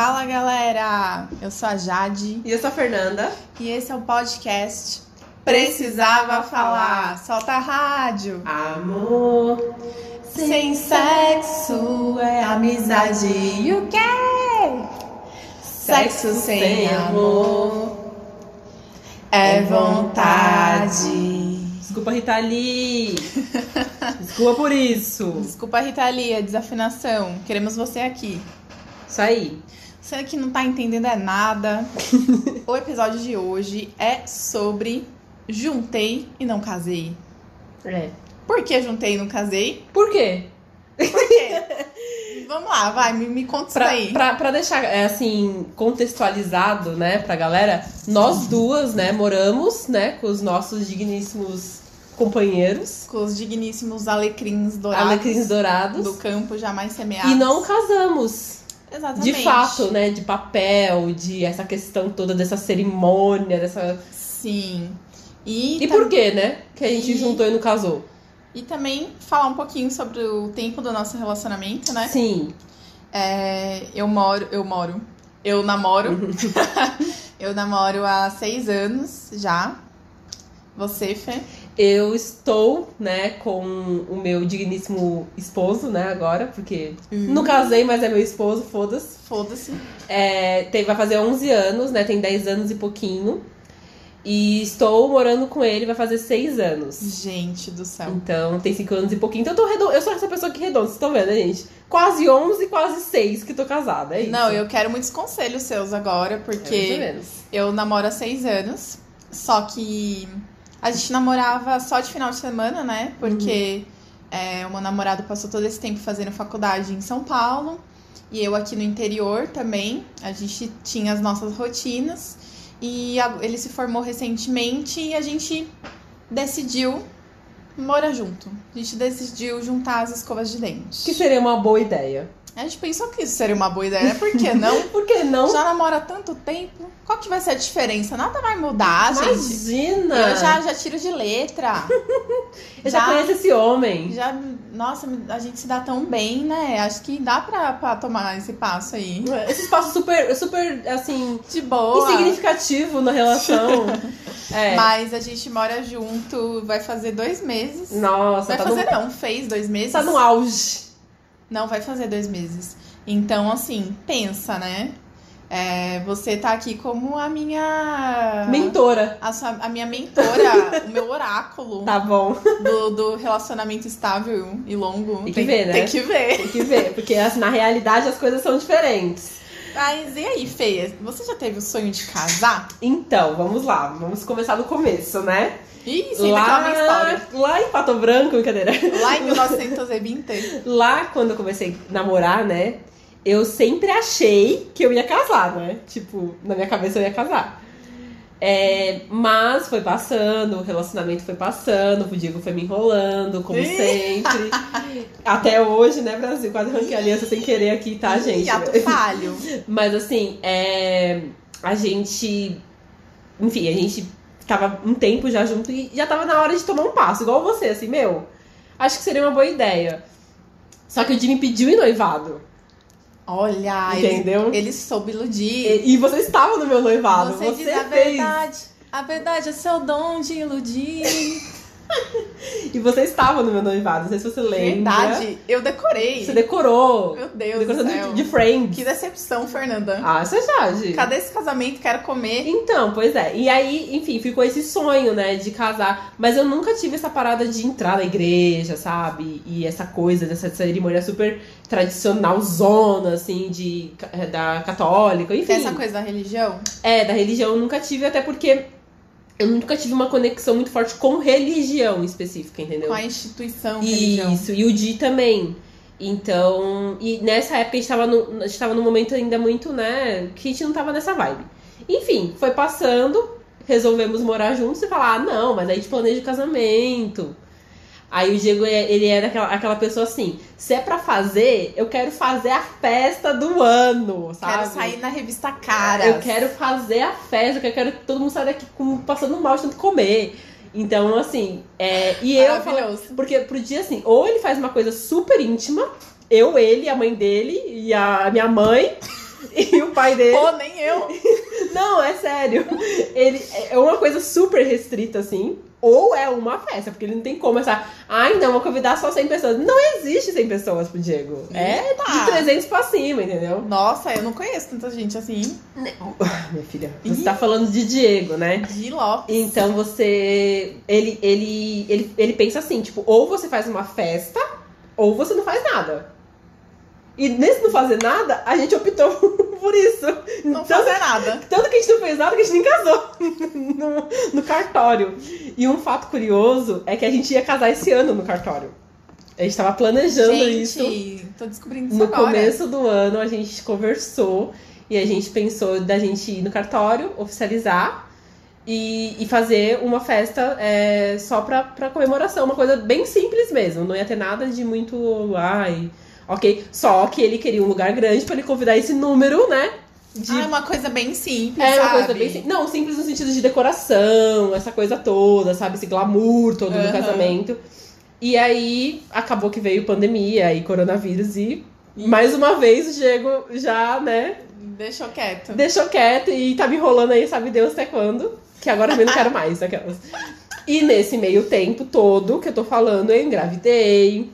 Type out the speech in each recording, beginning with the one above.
Fala galera, eu sou a Jade E eu sou a Fernanda. e esse é o podcast Precisava Falar. Solta a rádio. Amor. Sem sexo é amizade. E o quê? Sexo sem amor é vontade. Desculpa, Rita Lee. Desculpa por isso. Desculpa, Rita Lee, a desafinação. Queremos você aqui. Isso aí. Você que não tá entendendo é nada. o episódio de hoje é sobre juntei e não casei. É. Por que juntei e não casei? Por quê? Por quê? Vamos lá, vai, me, me conta isso Pra, aí. pra, pra deixar, é, assim, contextualizado, né, pra galera, nós duas, né, moramos, né, com os nossos digníssimos companheiros, Com os digníssimos alecrins dourados, alecrins dourados, do campo jamais semeados. e não casamos. Exatamente. De fato, né, de papel, de essa questão toda dessa cerimônia, dessa... Sim. E, E tam- por quê, né, que a gente E- juntou e não casou? e também falar um pouquinho sobre o tempo do nosso relacionamento, né? Sim. É, eu moro, eu moro, eu namoro. eu namoro há seis anos já. Você, Fê? Eu estou, né, com o meu digníssimo esposo, né, agora, porque não casei, mas é meu esposo, foda-se. Foda-se. É, tem, vai fazer 11 anos, né, tem 10 anos e pouquinho. E estou morando com ele, vai fazer 6 anos. Gente do céu. Então, tem 5 anos e pouquinho. Então, eu, tô redondo, eu sou essa pessoa que redonda, vocês estão vendo, né, gente? Quase 11 e quase 6 que tô casada, é isso. Não, eu quero muitos conselhos seus agora, É, mais ou porque menos. eu namoro há seis anos. Só que a gente namorava só de final de semana, né? Porque é, o meu namorado passou todo esse tempo fazendo faculdade em São Paulo. E eu aqui no interior também. A gente tinha as nossas rotinas. E a- ele se formou recentemente e a gente decidiu morar junto. A gente decidiu juntar as escovas de dente. Que seria uma boa ideia. A gente pensou que isso seria uma boa ideia, né? Por que não? Por que não? Já namora há tanto tempo. Qual que vai ser a diferença? Nada vai mudar, gente. Imagina! Eu já, já tiro de letra. Eu já conheço esse homem. já, nossa, a gente se dá tão bem, né? Acho que dá pra, pra tomar esse passo aí. Esse espaço super, super, assim, De boa. insignificativo na relação. É. Mas a gente mora junto, vai fazer dois meses. Nossa, vai tá, fazer no, não, fez dois meses. tá no auge. Não, vai fazer dois meses. Então, assim, pensa, né? É, você tá aqui como a minha. Mentora. A, sua- a minha mentora, o meu oráculo Tá bom. do, do relacionamento estável e longo. Tem que ver, né? Tem que ver. Tem que ver, porque assim, na realidade as coisas são diferentes. Mas e aí, Feia? Você já teve o sonho de casar? Então, vamos lá. Vamos começar do começo, né? Ih, isso é história. lá em Pato Branco, brincadeira. Lá em 1920. Lá, quando eu comecei a namorar, né? Eu sempre achei que eu ia casar, né? Tipo, na minha cabeça eu ia casar. É, mas foi passando, o relacionamento foi passando, o Diego foi me enrolando, como sempre. Até hoje, né, Brasil? Quase arranquei a aliança sem querer aqui, tá, gente? Ato falho. Mas assim, é, a gente. Enfim, a gente tava um tempo já junto e já tava na hora de tomar um passo, igual você, assim, meu. Acho que seria uma boa ideia. Só que o Jimmy pediu em noivado. Olha, ele, Entendeu? ele soube iludir. E, e você estava no meu noivado. Você, Você, diz a fez. verdade. A verdade é seu dom de iludir. E você estava no meu noivado. Não sei se você lembra. Verdade. Eu decorei. Você decorou. Meu Deus Decoração do céu. de, de Friends. Que decepção, Fernanda. Ah, isso é Jade. Cadê esse casamento? Quero comer. Então, pois é. E aí, enfim, ficou esse sonho, né, de casar. Mas eu nunca tive essa parada de entrar na igreja, sabe? E essa coisa, dessa cerimônia super tradicional zona, assim, de, da católica, enfim. Tem essa coisa da religião? É, da religião eu nunca tive, até porque eu nunca tive uma conexão muito forte com religião específica, entendeu? Com a instituição religião. Isso, e o Di também. Então, e nessa época a gente tava, no, a gente tava num momento ainda muito, né, que a gente não tava nessa vibe. Enfim, foi passando, resolvemos morar juntos e falar, ah, não, mas aí a gente planeja o casamento. Aí o Diego, é- ele era aquela, aquela pessoa assim, se é pra fazer, eu quero fazer a festa do ano, sabe? Quero sair na revista Cara. Eu quero fazer a festa, que eu quero que todo mundo saia daqui com, passando mal de tanto comer. Então, assim, é, e eu. Maravilhoso. Porque pro dia assim, ou ele faz uma coisa super íntima, eu, ele, a mãe dele e a minha mãe, E o pai dele. Pô, nem eu. Não, é sério. Ele é uma coisa super restrita, assim. Ou é uma festa, porque ele não tem como essa. Ai, não, vou convidar só 100 pessoas. Não existe 100 pessoas pro Diego. É Eita. de 300 pra cima, entendeu? Nossa, eu não conheço tanta gente assim. Minha filha, você Ih. tá falando de Diego, né? De Lopes. Então você. Ele, ele, ele, ele pensa assim, tipo, ou você faz uma festa, ou você não faz nada. E nesse não fazer nada, a gente optou por isso. Não Tanto- fazer nada. Tanto que a gente não fez nada que a gente nem casou no, no cartório. E um fato curioso é que a gente ia casar esse ano no cartório. A gente tava planejando isso. Gente, tô descobrindo isso No agora. começo do ano a gente conversou e a gente pensou da gente ir no cartório, oficializar e, e fazer uma festa é, só pra, pra comemoração, uma coisa bem simples mesmo. Não ia ter nada de muito. Ai, ok. Só que ele queria um lugar grande pra ele convidar esse número, né? De Ah, é uma coisa bem simples, é uma sabe? coisa bem simples. Não, simples no sentido de decoração, essa coisa toda, sabe? Esse glamour todo do Aham. casamento. E aí acabou que veio pandemia e coronavírus e mais uma vez o Diego já, né, Deixou quieto. deixou quieto e tá me enrolando aí, sabe Deus até quando. Que agora eu também não quero mais, aquelas. E nesse meio tempo todo que eu tô falando, eu engravidei.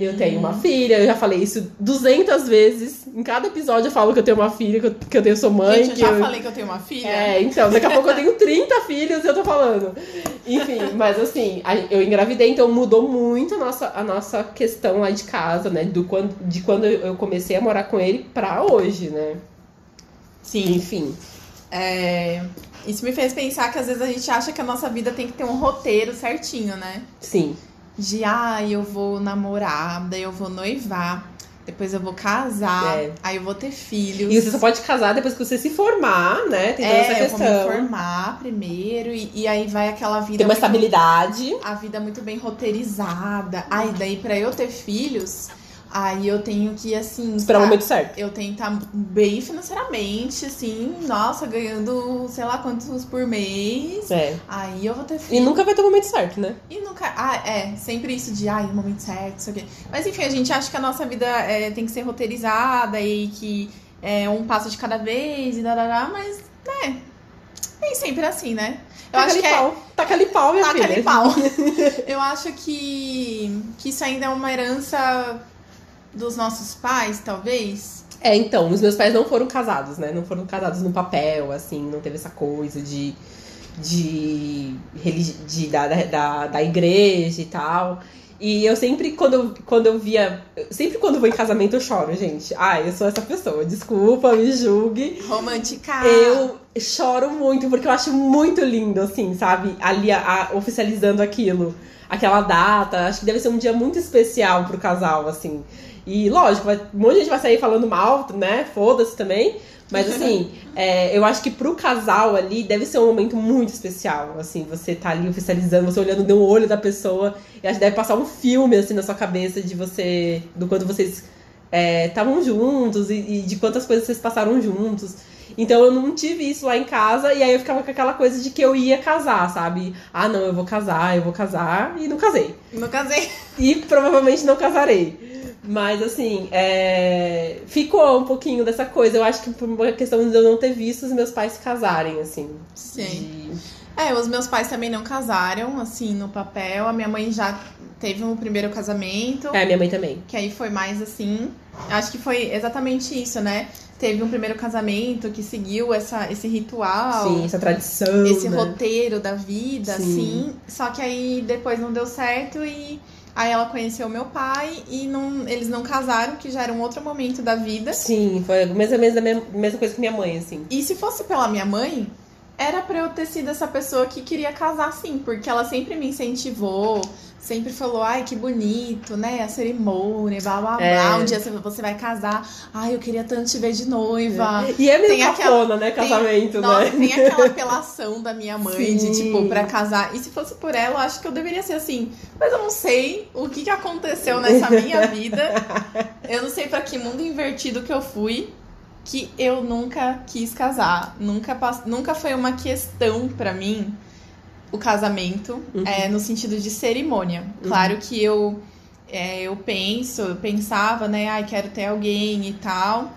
Eu tenho uma filha, eu já falei isso 200 vezes. Em cada episódio eu falo que eu tenho uma filha, que eu, que eu tenho sou mãe. Gente, eu já eu... falei que eu tenho uma filha. É, então, daqui a pouco eu tenho 30 filhos e eu tô falando. Enfim, mas assim, eu engravidei, então mudou muito a nossa, a nossa questão lá de casa, né? Do quando, de quando eu comecei a morar com ele pra hoje, né? Sim. Enfim. É, Isso me fez pensar que às vezes a gente acha que a nossa vida tem que ter um roteiro certinho, né? Sim. De, ah, eu vou namorar, daí eu vou noivar, depois eu vou casar, É. aí eu vou ter filhos. E você só pode casar depois que você se formar, né? Tem toda essa É, eu vou me questão. formar primeiro, e, e aí vai aquela vida. Tem uma muito- estabilidade. a vida muito bem roteirizada. Aí daí pra eu ter filhos, aí eu tenho que assim, Esperar o tá- momento certo. eu tenho que estar bem financeiramente, assim, nossa, ganhando sei lá quantos por mês. É. Aí eu vou ter E filho. nunca vai ter o momento certo, né? E nunca. Ah, é, sempre isso de ai, o momento certo, isso aqui. Mas enfim, a gente acha que a nossa vida é, tem que ser roteirizada e que é um passo de cada vez e darará, mas, né, nem sempre é assim, né? Eu Taca acho que é. pau. Taca ali pau, minha Taca filha. ali pau. Eu acho que, que isso ainda é uma herança dos nossos pais, talvez. É, então, os meus pais não foram casados, né? Não foram casados no papel, assim, não teve essa coisa de. de. de da, da, da igreja e tal. E eu sempre, quando eu, quando eu via. Sempre quando eu vou em casamento eu choro, gente. Ai, eu sou essa pessoa. Desculpa, me julgue. Romântica. Eu choro muito, porque eu acho muito lindo, assim, sabe? Ali a- a- oficializando aquilo, aquela data. Acho que deve ser um dia muito especial pro casal, assim. E lógico, vai, um monte de gente vai sair falando mal, né? Foda-se também. Mas assim, é, eu acho que pro casal ali deve ser um momento muito especial. Assim, você tá ali oficializando, você olhando no olho da pessoa. E acho que deve passar um filme assim na sua cabeça de você. Do quando vocês estavam juntos e, e de quantas coisas vocês passaram juntos. Então eu não tive isso lá em casa e aí eu ficava com aquela coisa de que eu ia casar, sabe? Ah, não, eu vou casar, eu vou casar e não casei. Não casei. E provavelmente não casarei. Mas assim, é, ficou um pouquinho dessa coisa. Eu acho que por uma questão de eu não ter visto os meus pais se casarem, assim. Sim. De- É, os meus pais também não casaram, assim, no papel. A minha mãe já teve um primeiro casamento. É, minha mãe também. Que aí foi mais assim. Acho que foi exatamente isso, né? Teve um primeiro casamento que seguiu essa, esse ritual. Sim, essa tradição. esse né? roteiro da vida, Sim. assim. Só que aí depois não deu certo e aí ela conheceu meu pai e não, eles não casaram, que já era um outro momento da vida. Sim, foi a mesma, mesma, mesma coisa que minha mãe, assim. E se fosse pela minha mãe, era pra eu ter sido essa pessoa que queria casar sim, porque ela sempre me incentivou, sempre falou, ai, que bonito, né? A cerimônia, blá blá É. blá. Um dia você- você vai casar. Ai, eu queria tanto te ver de noiva. E é meio Tem cafona, né? Casamento, Nossa, né? tem aquela apelação da minha mãe de, Sim. tipo, pra casar. E se fosse por ela, eu acho que eu deveria ser assim. Mas eu não sei o que, que aconteceu nessa minha vida. Eu não sei pra que mundo invertido que eu fui. Que eu nunca quis casar. Nunca, pass... nunca foi uma questão pra mim o casamento, Uhum. é, no sentido de cerimônia. Claro que eu, é, eu penso, eu pensava, né? Ai, quero ter alguém e tal.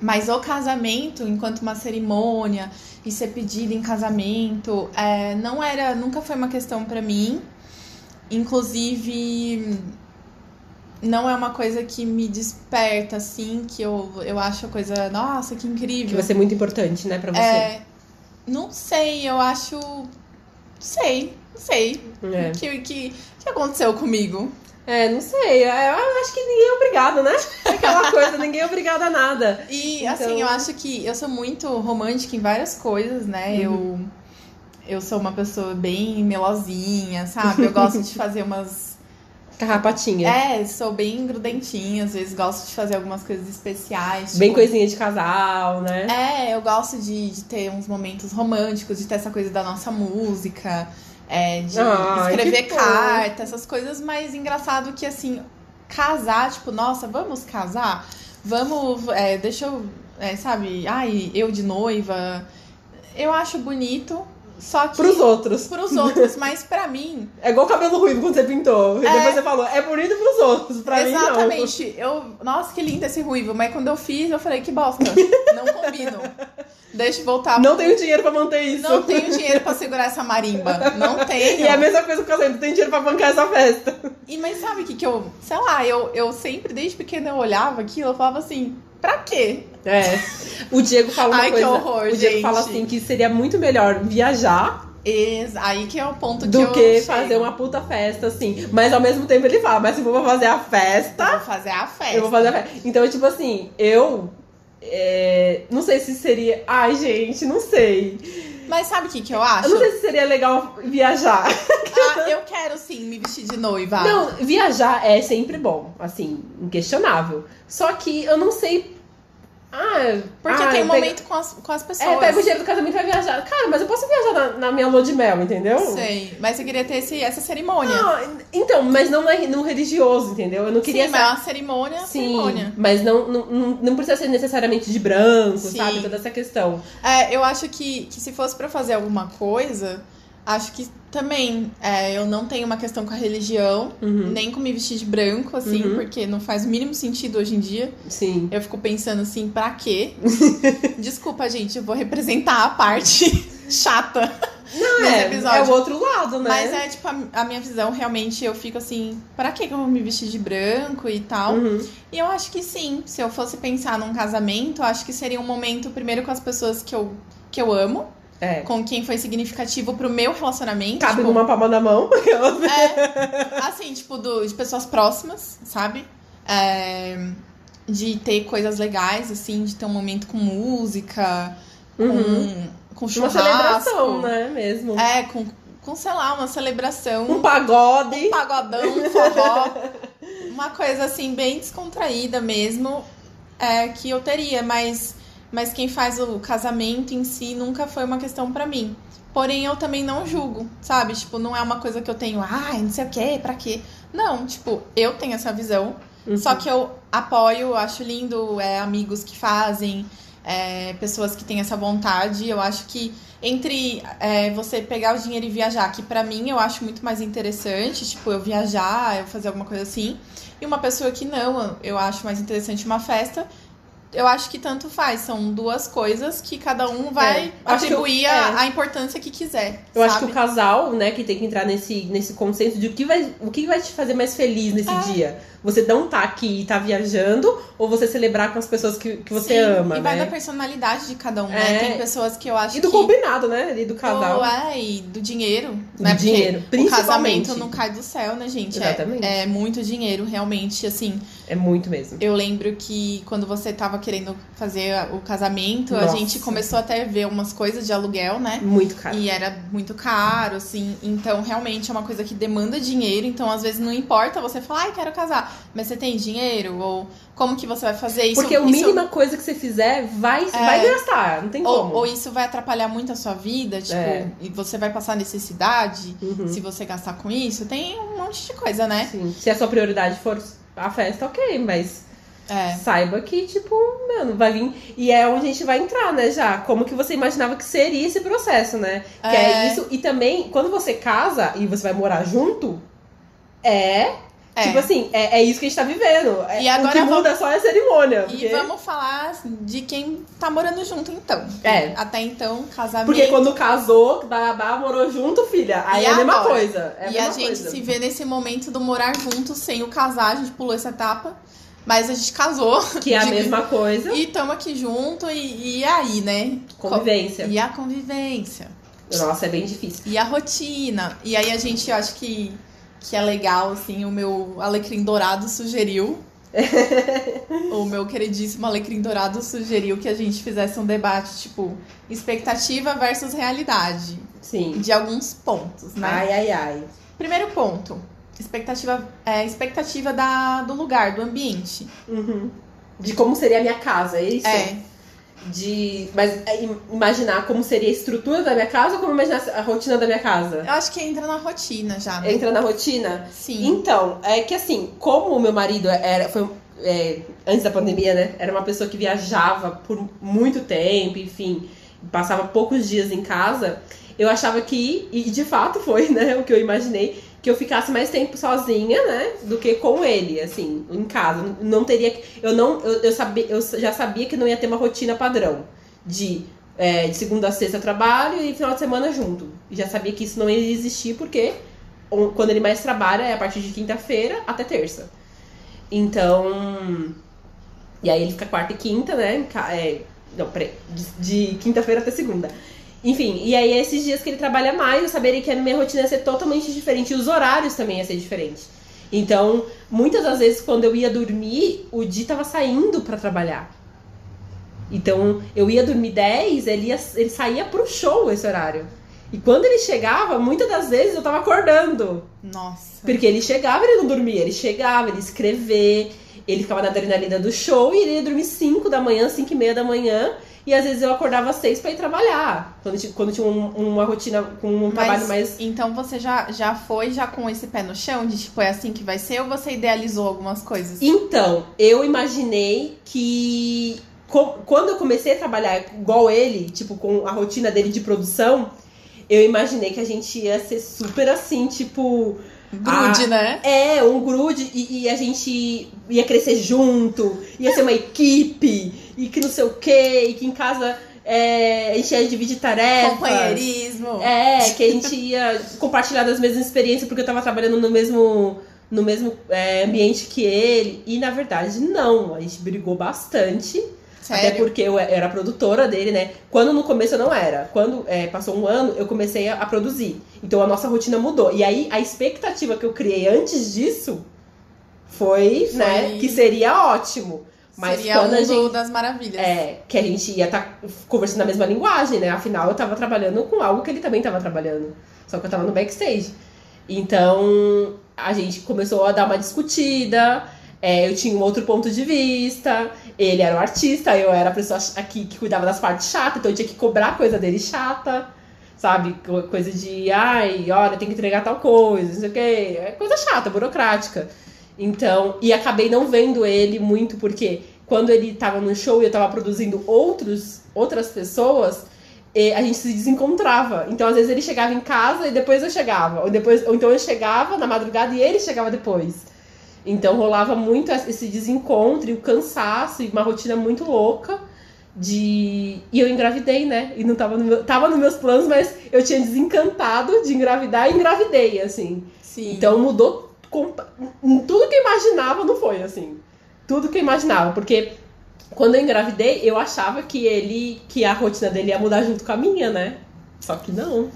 Mas o casamento, enquanto uma cerimônia e ser pedido em casamento, é, não era, nunca foi uma questão pra mim. Inclusive, não é uma coisa que me desperta, assim, que eu, eu acho a coisa, nossa, que Que incrível. vai ser muito importante, né, pra você. É, não sei, eu acho. Sei, não sei. É. O que, que, que aconteceu comigo? É, não sei. é, Eu acho que ninguém é obrigado, né? Aquela coisa, ninguém é obrigado a nada. E Então- assim, eu acho que eu sou muito romântica em várias coisas, né? Eu, eu sou uma pessoa bem melosinha, sabe? Eu gosto de fazer umas. Carrapatinha. É, sou bem grudentinha, às vezes gosto de fazer algumas coisas especiais. Bem tipo- coisinha de casal, né? É, eu gosto de, de ter uns momentos românticos, de ter essa coisa da nossa música, é, de Ai, escrever carta, essas coisas, mas engraçado que assim, casar, tipo, nossa, vamos casar? Vamos, é, deixa eu, é, sabe, ai, eu de noiva. Eu acho bonito, só que. Pros outros. Pros outros, mas pra mim, É igual cabelo ruivo quando você pintou. E É. depois você falou, é bonito pros outros. Pra mim, não. Exatamente. Eu, nossa, que lindo esse ruivo. Mas quando eu fiz, eu falei, que bosta. Não combino. Deixa eu voltar. Não tenho dinheiro pra manter isso. Não tenho dinheiro pra segurar essa marimba. Não tenho. E é a mesma coisa com o casamento, não tem dinheiro pra bancar essa festa. E, mas sabe o que que eu... Sei lá, eu, eu sempre, desde pequena, eu olhava aquilo, eu falava assim, pra quê? É. O Diego fala uma Ai, que coisa. horror, o Diego gente. fala assim que seria muito melhor viajar Aí que é o ponto que do eu que fazer uma puta festa, assim. Mas ao mesmo tempo ele fala, mas se for pra fazer a Eu festa, vou fazer a festa. eu vou fazer a festa. Então, tipo assim, eu. é, não sei se seria. Ai, gente, não sei. Mas sabe o que que eu Eu acho? não sei se seria legal viajar. Ah, eu quero sim me vestir de noiva. Não, viajar é sempre bom, assim, inquestionável. Só que eu não sei. Ah, Porque ah, tem um pega- momento com as, com as pessoas. É, pega o dinheiro do casamento e vai viajar. Cara, mas eu posso viajar na, na minha lua de mel, entendeu? Sei, mas eu queria ter esse, essa cerimônia. Não, então, mas não é no religioso, entendeu? Eu não queria Sim, mas é uma cerimônia, Sim, cerimônia. mas não, não, não não precisa ser necessariamente de branco, Sim. sabe? Toda essa questão. É, eu acho que, que se fosse pra fazer alguma coisa, acho que também é, eu não tenho uma questão com a religião, Uhum, nem com me vestir de branco, assim, Uhum. porque não faz o mínimo sentido hoje em dia. Sim. Eu fico pensando assim, pra quê? Desculpa, gente, eu vou representar a parte chata Não, é, é o outro lado, né? Mas é tipo a, a minha visão, realmente eu fico assim, pra que eu vou me vestir de branco e tal? Uhum. E eu acho que sim, se eu fosse pensar num casamento, eu acho que seria um momento primeiro com as pessoas que eu, que eu amo, É. com quem foi significativo pro meu relacionamento. Cabe tipo, numa palma da mão. É, assim, tipo, do, de pessoas próximas, sabe? É, de ter coisas legais, assim, de ter um momento com música, Uhum. com, com Uma churrasco. celebração, né? Mesmo. É, com, com, sei lá, uma celebração. Um pagode. um pagodão, um forró. uma coisa assim, bem descontraída mesmo, é, que eu teria, mas, mas quem faz o casamento em si nunca foi uma questão pra mim. Porém, eu também não julgo, sabe? Tipo, não é uma coisa que eu tenho, ai, não sei o quê, pra quê. Não, tipo, eu tenho essa visão. Uhum. Só que eu apoio, acho lindo é, amigos que fazem, é, pessoas que têm essa vontade. Eu acho que entre é, você pegar o dinheiro e viajar, que pra mim eu acho muito mais interessante, tipo, eu viajar, eu fazer alguma coisa assim, e uma pessoa que não, eu acho mais interessante uma festa. Eu acho que tanto faz, são duas coisas que cada um vai É, que eu- atribuir é. a, a importância que quiser. Eu acho que sabe? o casal, né, que tem que entrar nesse, nesse consenso de o que, vai, o que vai te fazer mais feliz nesse É. dia. Você não tá aqui e tá viajando, ou você celebrar com as pessoas que, que você Sim, ama, E vai né? da personalidade de cada um, né? É. Tem pessoas que eu acho E do que... combinado, né? Ali do casal. Ou é, e do dinheiro. Do né? Porque dinheiro, O principalmente. casamento não cai do céu, né, gente? É- Exatamente. É, muito dinheiro, realmente, assim. É muito mesmo. Eu lembro que quando você tava querendo fazer o casamento, a Nossa. gente começou até a ver umas coisas de aluguel, né? Muito caro. E era muito caro, assim. Então, realmente é uma coisa que demanda dinheiro. Então, às vezes, não importa você falar, ai, quero casar. Mas você tem dinheiro? Ou como que você vai fazer isso? Porque a isso- mínima coisa que você fizer vai, vai gastar, não tem Ou, como. ou isso vai atrapalhar muito a sua vida, tipo, É. e você vai passar necessidade Uhum. se você gastar com isso. Tem um monte de coisa, né? Sim. Se a sua prioridade for a festa, ok, mas É. saiba que, tipo, mano, vai vir. E é onde a gente vai entrar, né, já. Como que você imaginava que seria esse processo, né? Que é É. isso. E também, quando você casa e você vai morar junto, é. É. Tipo assim, é, é isso que a gente tá vivendo. É, E agora o que vamos- muda só é a cerimônia. E Porque, vamos falar de quem tá morando junto, então. É. Até então, casamento. porque quando casou, babá morou junto, filha. Aí E é a mesma coisa. É a e mesma a gente coisa. se vê nesse momento do morar junto sem o casar, a gente pulou essa etapa. Mas a gente casou. Que é a De- mesma coisa. E estamos aqui junto, e, e aí, né? Convivência. E a convivência. Nossa, é bem difícil. E a rotina. E aí a gente, eu acho que, que é legal, assim, o meu alecrim dourado sugeriu. o meu queridíssimo alecrim dourado sugeriu que a gente fizesse um debate, tipo, expectativa versus realidade. Sim. De alguns pontos, né? Ai, ai, ai. Primeiro ponto. Expectativa, é, expectativa da, do lugar, do ambiente. Uhum. De como seria a minha casa, é isso? É. De. Mas é, im- imaginar como seria a estrutura da minha casa ou como imaginar a rotina da minha casa? Eu acho que entra na rotina já, né? Entra na rotina? Sim. Então, é que assim, como o meu marido era, foi, é, antes da pandemia, né? Era uma pessoa que viajava por muito tempo, enfim, passava poucos dias em casa, eu achava que, e de fato foi, né? O que eu imaginei, que eu ficasse mais tempo sozinha, né? Do que com ele, assim, em casa. Não teria. Eu não. Eu, eu, sabia, eu já sabia que não ia ter uma rotina padrão de. é, de segunda a sexta trabalho e final de semana junto. Já sabia que isso não ia existir porque quando ele mais trabalha é a partir de quinta-feira até terça. Então. E aí ele fica quarta e quinta, né? É, não, peraí. De, de quinta-feira até segunda. Enfim, e aí esses dias que ele trabalha mais, eu saberia que a minha rotina ia ser totalmente diferente. E os horários também ia ser diferente. Então, muitas das vezes, quando eu ia dormir, o Di tava saindo pra trabalhar. Então, eu ia dormir 10, ele, ia, ele saía pro show esse horário. E quando ele chegava, muitas das vezes eu tava acordando. Nossa. Porque ele chegava, ele não dormia, ele chegava, ele ia escrever, ele ficava na adrenalina do show e ele ia dormir 5 da manhã, 5 e meia da manhã. E às vezes eu acordava às 6 pra ir trabalhar. Quando, ti- quando tinha um- uma rotina com um trabalho Mas, mais. Então você já, já foi já com esse pé no chão de tipo, é assim que vai ser, ou você idealizou algumas coisas? Então, eu imaginei que quando eu comecei a trabalhar igual ele, tipo, com a rotina dele de produção, eu imaginei que a gente ia ser super assim, tipo. Grude, né? É, um grude e, e a gente ia crescer junto, ia ser uma equipe, e que não sei o quê, e que em casa é, a gente ia dividir tarefas. Companheirismo. É, que a gente ia compartilhar das mesmas experiências porque eu tava trabalhando no mesmo, no mesmo é, ambiente que ele. E na verdade, não. A gente brigou bastante. Até Sério? porque eu era produtora dele, né? Quando no começo eu não era. Quando é, passou um ano, eu comecei a, a produzir. Então a nossa rotina mudou. E aí a expectativa que eu criei antes disso foi, Foi- né, que seria ótimo. Mas Seria quando um a gente. das maravilhas. É, que a gente ia estar conversando a mesma linguagem, né? Afinal, eu tava trabalhando com algo que ele também tava trabalhando. Só que eu tava no backstage. Então, a gente começou a dar uma discutida. é, eu tinha um outro ponto de vista. Ele era o artista, eu era a pessoa aqui que cuidava das partes chatas, então eu tinha que cobrar coisa dele chata. Sabe? Co- Coisa de, ai, olha, tem que entregar tal coisa, não sei o quê. É coisa chata, burocrática. Então, e acabei não vendo ele muito porque quando ele tava no show e eu tava produzindo outros, outras pessoas, a gente se desencontrava. Então, às vezes ele chegava em casa e depois eu chegava, ou depois, ou então eu chegava na madrugada e ele chegava depois. Então rolava muito esse desencontro e o cansaço e uma rotina muito louca de e eu engravidei, né? E não tava no meu, tava nos meus planos, mas eu tinha desencantado de engravidar e engravidei, assim. Sim. Então mudou tudo que eu imaginava não foi assim. Tudo que eu imaginava, porque quando eu engravidei, eu achava que ele que a rotina dele ia mudar junto com a minha, né? Só que não.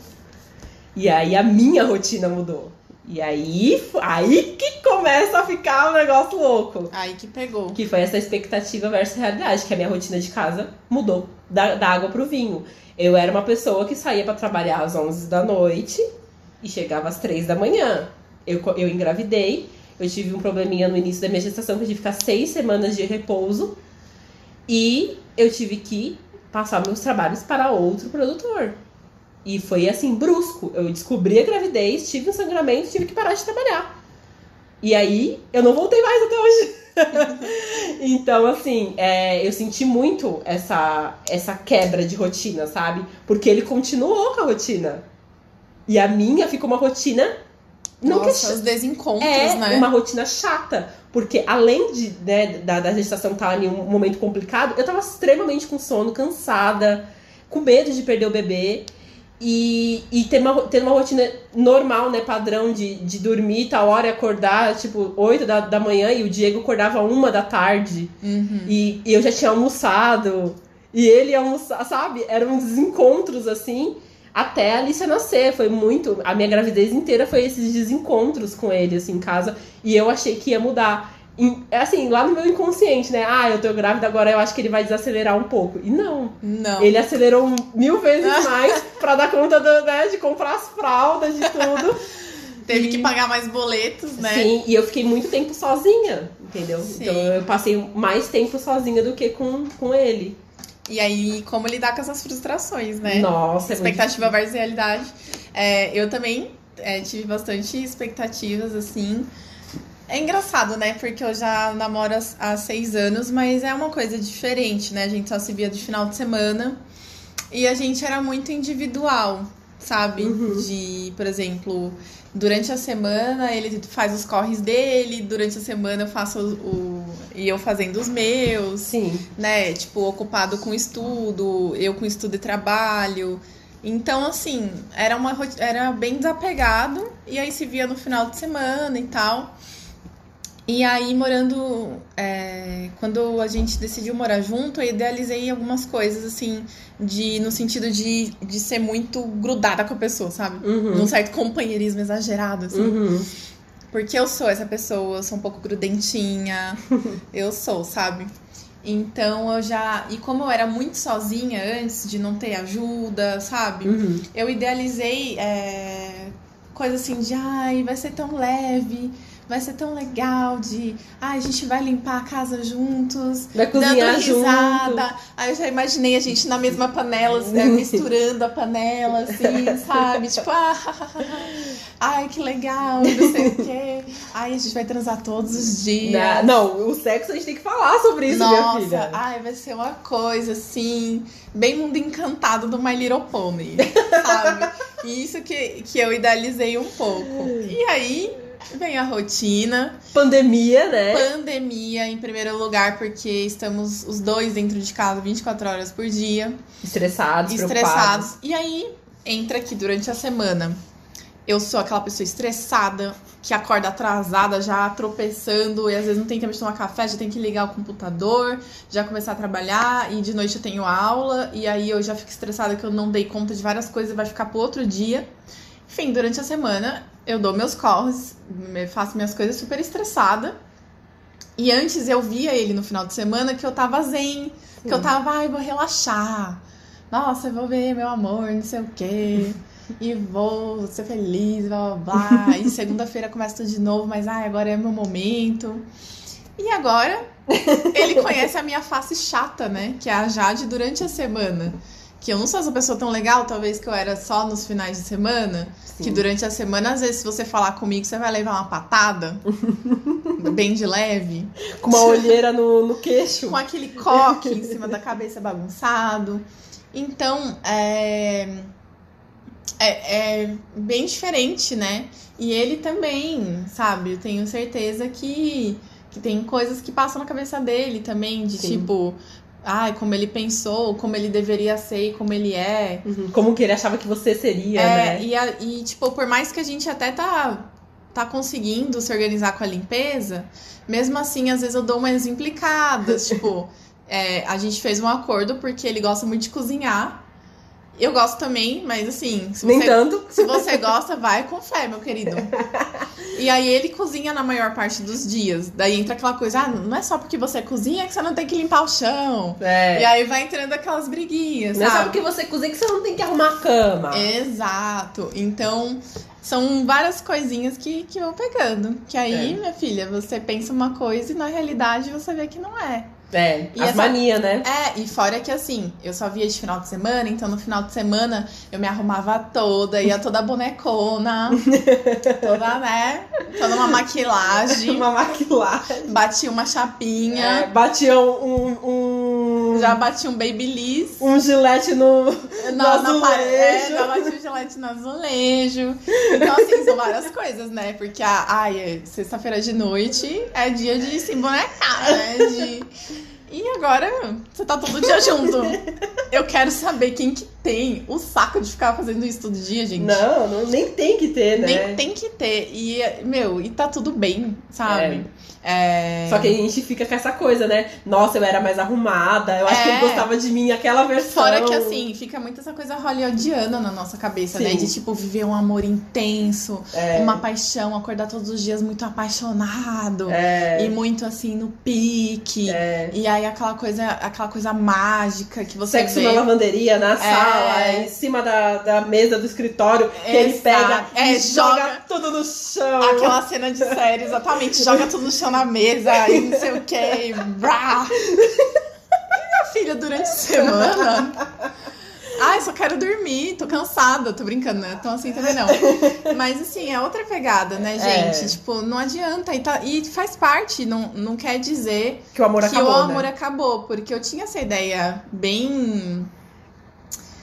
E aí a minha rotina mudou. E aí, aí que começa a ficar um negócio louco. Aí que pegou. Que foi essa expectativa versus realidade, que a minha rotina de casa mudou da, da água pro vinho. Eu era uma pessoa que saía pra trabalhar às 11 da noite e chegava às 3 da manhã. Eu, eu engravidei, eu tive um probleminha no início da minha gestação, que eu tive que ficar seis semanas de repouso. E eu tive que passar meus trabalhos para outro produtor. E foi assim, brusco. Eu descobri a gravidez, tive um sangramento, tive que parar de trabalhar. E aí, eu não voltei mais até hoje. então, assim, é, eu senti muito essa, essa quebra de rotina, sabe? Porque ele continuou com a rotina. E a minha ficou uma rotina Não que Nossa, os desencontros, é né? uma rotina chata. Porque além de, né, da, da gestação estar em um momento complicado, eu tava extremamente com sono, cansada, com medo de perder o bebê. E, e ter, uma, ter uma rotina normal, né, padrão de, de dormir tal hora e acordar, tipo, 8 da, da manhã, e o Diego acordava uma da tarde. Uhum. E, e eu já tinha almoçado. E ele ia almoçar, sabe? Eram uns desencontros assim. Até a Alicia nascer. Foi muito. A minha gravidez inteira foi esses desencontros com ele, assim, em casa. E eu achei que ia mudar. E, assim, lá no meu inconsciente, né? Ah, eu tô grávida agora, eu acho que ele vai desacelerar um pouco. E não. Não. Ele acelerou mil vezes mais pra dar conta do, né, de comprar as fraldas, de tudo. Teve E- que pagar mais boletos, né? Sim, e eu fiquei muito tempo sozinha, entendeu? Sim. Então eu passei mais tempo sozinha do que com, com ele. E aí, como lidar com essas frustrações, né? Nossa, é muito expectativa versus realidade. É, eu também é, tive bastante expectativas, assim. É engraçado, né? Porque eu já namoro há- há seis anos, mas é uma coisa diferente, né? A gente só se via de final de semana. E a gente era muito individual, sabe? Uhum. De, por exemplo, durante a semana ele faz os corres dele, durante a semana eu faço o. e eu fazendo os meus Sim. né, tipo, ocupado com estudo, eu com estudo e trabalho. Então, assim, era uma era bem desapegado e aí se via no final de semana e tal. E aí, morando. é, quando a gente decidiu morar junto, eu idealizei algumas coisas, assim, de no sentido de, de ser muito grudada com a pessoa, sabe? Uhum. Num certo companheirismo exagerado, assim. Uhum. Porque eu sou essa pessoa, eu sou um pouco grudentinha. eu sou, sabe? Então eu já. E como eu era muito sozinha antes de não ter ajuda, sabe? Uhum. Eu idealizei é, coisa assim de ai, vai ser tão leve, vai ser tão legal de ai, a gente vai limpar a casa juntos. Vai cozinhar dando junto. risada. Aí eu já imaginei a gente na mesma panela, assim, né, misturando a panela, assim, sabe? Tipo, ah, ai, que legal, não sei o quê. Ai, a gente vai transar todos os dias. Na- Não, o sexo a gente tem que falar sobre isso, minha Nossa, filha. ai, vai ser uma coisa assim, bem mundo encantado do My Little Pony, sabe? E Isso que, que eu idealizei um pouco. E aí vem a rotina, Pandemia, né? pandemia em primeiro lugar, porque estamos os dois dentro de casa 24 horas por dia, Estressados, preocupados. estressados. E aí entra aqui durante a semana. Eu sou aquela pessoa estressada, que acorda atrasada, já tropeçando, e às vezes não tem tempo de tomar café, já tem que ligar o computador, já começar a trabalhar, e de noite eu tenho aula, e aí eu já fico estressada que eu não dei conta de várias coisas e vai ficar pro outro dia. Enfim, durante a semana eu dou meus corres, faço minhas coisas super estressada. E antes eu via ele no final de semana que eu tava zen, que eu tava, ai, vou relaxar. Nossa, eu vou ver meu amor, não sei o quê. E vou ser feliz, blá blá blá. E segunda-feira começa tudo de novo, mas ai, agora é meu momento. E agora ele conhece a minha face chata, né? Que é a Jade durante a semana. Que eu não sou essa pessoa tão legal, talvez que eu era só nos finais de semana. Sim. Que durante a semana, às vezes, se você falar comigo, você vai levar uma patada. bem de leve. Com uma olheira no, no queixo. Com aquele coque em cima da cabeça bagunçado. Então, é, é, é bem diferente, né? E ele também, sabe? Eu tenho certeza que, que tem coisas que passam na cabeça dele também, de Sim. tipo, ai, como ele pensou, como ele deveria ser e como ele é. Uhum. Como que ele achava que você seria, É, né? e, a- e, tipo, por mais que a gente até tá, tá conseguindo se organizar com a limpeza, mesmo assim, às vezes eu dou umas implicadas. tipo, é, a gente fez um acordo porque ele gosta muito de cozinhar. Eu gosto também, mas assim, se Nem você, tanto. se você gosta, vai com fé, meu querido. E aí ele cozinha na maior parte dos dias. Daí entra aquela coisa, ah, não é só porque você cozinha que você não tem que limpar o chão. É. E aí vai entrando aquelas briguinhas, Não é só sabe? porque você cozinha que você não tem que arrumar a cama. Exato. Então, são várias coisinhas que, que vão pegando. Que aí, É. minha filha, você pensa uma coisa e na realidade você vê que não é. É, E as essa- manias, né? É, e fora que assim, eu só via de final de semana, então no final de semana eu me arrumava toda, ia toda bonecona, toda, né? Toda uma maquilagem, Uma maquilagem. batia uma chapinha. É, batia um, um, Já bati um Babyliss. Um gilete no, no Na, na azulejo. parede, é, já bati um gilete no azulejo. Então, assim, são várias coisas, né? Porque, a, ai, é sexta-feira de noite é dia de se bonecar, né? De... E agora, você tá todo dia junto. Eu quero saber quem que tem o saco de ficar fazendo isso todo dia, gente. Não, não, nem tem que ter, né? Nem tem que ter. E, meu, e tá tudo bem, sabe? É. Só que a gente fica com essa coisa, né? Nossa, eu era mais arrumada, eu acho que É. ele gostava de mim aquela versão. Fora que assim, fica muito essa coisa hollywoodiana na nossa cabeça, né? Sim. De tipo, viver um amor intenso, É. uma paixão, acordar todos os dias muito apaixonado. É, E muito assim no pique. é. E aí aquela coisa, aquela coisa mágica que você Sexo vê. na lavanderia, na sala, É. em cima da, da mesa do escritório, que ele Exato. pega É, e joga, joga- tudo no chão. Aquela cena de série, exatamente. Joga tudo no chão na mesa e não sei o que. E brá. E minha filha, durante a semana. Ai, só quero dormir, tô cansada, tô brincando, né? Então assim também não. Mas assim, é outra pegada, né, É. gente? Tipo, não adianta. E, tá- e faz parte, não, não quer dizer Que o amor que acabou, o amor né? acabou. Porque eu tinha essa ideia bem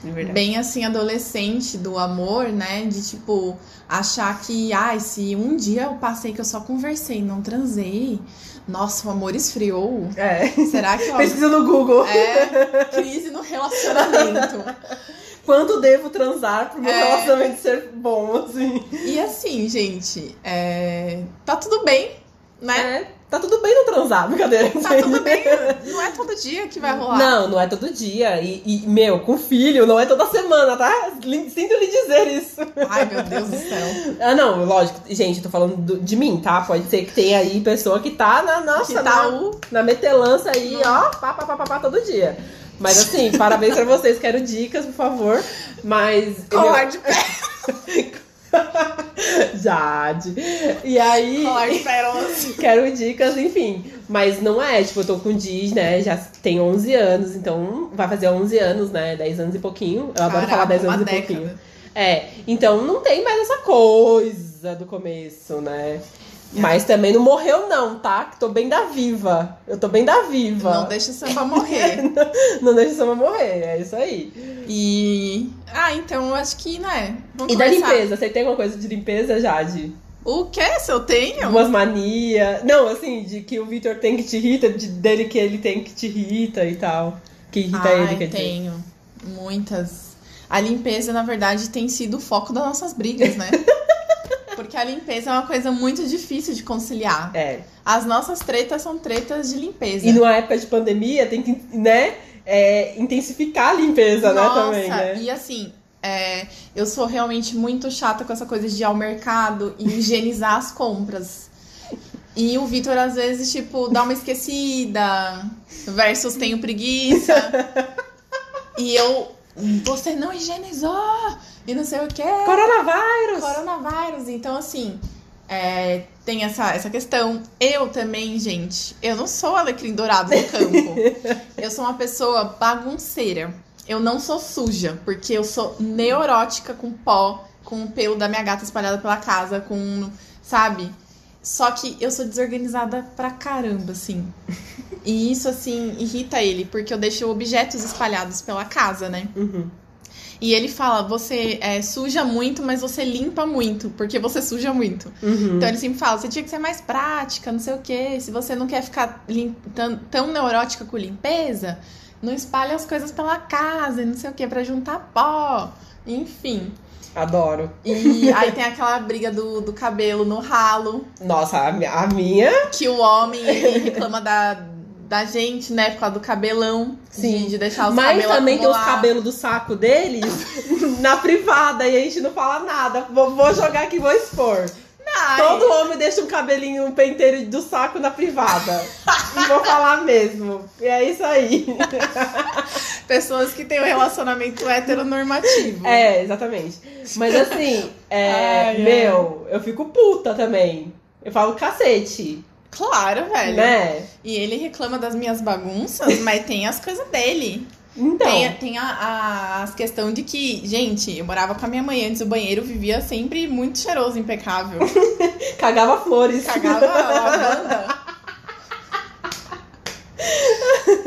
Verdade. bem assim adolescente do amor, né? De tipo achar que, ai, se um dia eu passei que eu só conversei não transei, nossa, o amor esfriou. É. Será que amor Pesquisa no Google. é crise no relacionamento? Quanto devo transar pro meu É. relacionamento ser bom, assim? E assim, gente, é, tá tudo bem, né? É, tá tudo bem não transar, brincadeira. Tá tudo bem, não é todo dia que vai rolar. Não, não é todo dia. E, e, meu, com filho, não é toda semana, tá? Sinto lhe dizer isso. Ai, meu Deus do céu. Ah, não, lógico. Gente, tô falando do- de mim, tá? Pode ser que tenha aí pessoa que tá na nossa, Que tá na, o na metelança aí, ó, pá, pá, pá, pá, pá, todo dia. Mas assim, parabéns pra vocês, quero dicas, por favor. Mas. colar de pé, Jade. E aí. Quero dicas, enfim. Mas não é, tipo, eu tô com Diz, né? Já tem 11 anos, então vai fazer 11 anos, né? 10 anos e pouquinho. Eu adoro Caraca, falar 10 uma anos e década. pouquinho. É, então não tem mais essa coisa do começo, né? Mas também não morreu, não, tá? Que tô bem da viva. Eu tô bem da viva. Não deixa o samba morrer. Não deixa o samba morrer, é isso aí. E. Ah, então eu acho que, né? Vamos E da conversar. limpeza, você tem alguma coisa de limpeza, Jade? O que? Se eu tenho? Umas manias. Não, assim, de que o Victor tem que te irrita, de, dele que ele tem que te irrita e tal. Que irrita Ai, ele, quer dizer. tenho. Muitas. A limpeza, na verdade, tem sido o foco das nossas brigas, né? Porque a limpeza é uma coisa muito difícil de conciliar. É. As nossas tretas são tretas de limpeza. E numa época de pandemia tem que, né, é, intensificar a limpeza, Nossa, né, também, né? e assim, é, eu sou realmente muito chata com essa coisa de ir ao mercado e higienizar as compras. E o Vitor, às vezes, tipo, dá uma esquecida, versus tenho preguiça. e eu, você não higienizou, e não sei o quê. Coronavírus! Coronavírus. Então, assim, é, tem essa, essa questão. Eu também, gente, eu não sou alecrim dourado no campo. eu sou uma pessoa bagunceira. Eu não sou suja, porque eu sou neurótica com pó, com o pelo da minha gata espalhado pela casa, com. Sabe? Só que eu sou desorganizada pra caramba, assim. E isso, assim, irrita ele, porque eu deixo objetos espalhados pela casa, né? Uhum. E ele fala: você é, suja muito, mas você limpa muito, porque você suja muito. Uhum. Então ele sempre fala: você tinha que ser mais prática, não sei o quê. Se você não quer ficar tão, tão neurótica com limpeza, não espalhe as coisas pela casa, e não sei o quê, pra juntar pó. Enfim. Adoro. E aí tem aquela briga do, do cabelo no ralo, Nossa, a, a minha. que o homem reclama da, da gente, né, por causa do cabelão. Sim. De, de deixar os Mas também tem os acumular. cabelos do saco deles na privada e a gente não fala nada. Vou, vou jogar aqui, vou expor. Ai, Todo homem deixa um cabelinho, um penteiro do saco na privada. e vou falar mesmo. E é isso aí. Pessoas que têm um relacionamento heteronormativo. É, exatamente. Mas assim, é, Ai, ai. meu, eu fico puta também. Eu falo cacete, Claro, velho. né? E ele reclama das minhas bagunças, mas tem as coisas dele. Então, Tem, tem a, a, as questão de que, gente, eu morava com a minha mãe antes, o banheiro vivia sempre muito cheiroso, impecável. cagava flores. Cagava lavanda.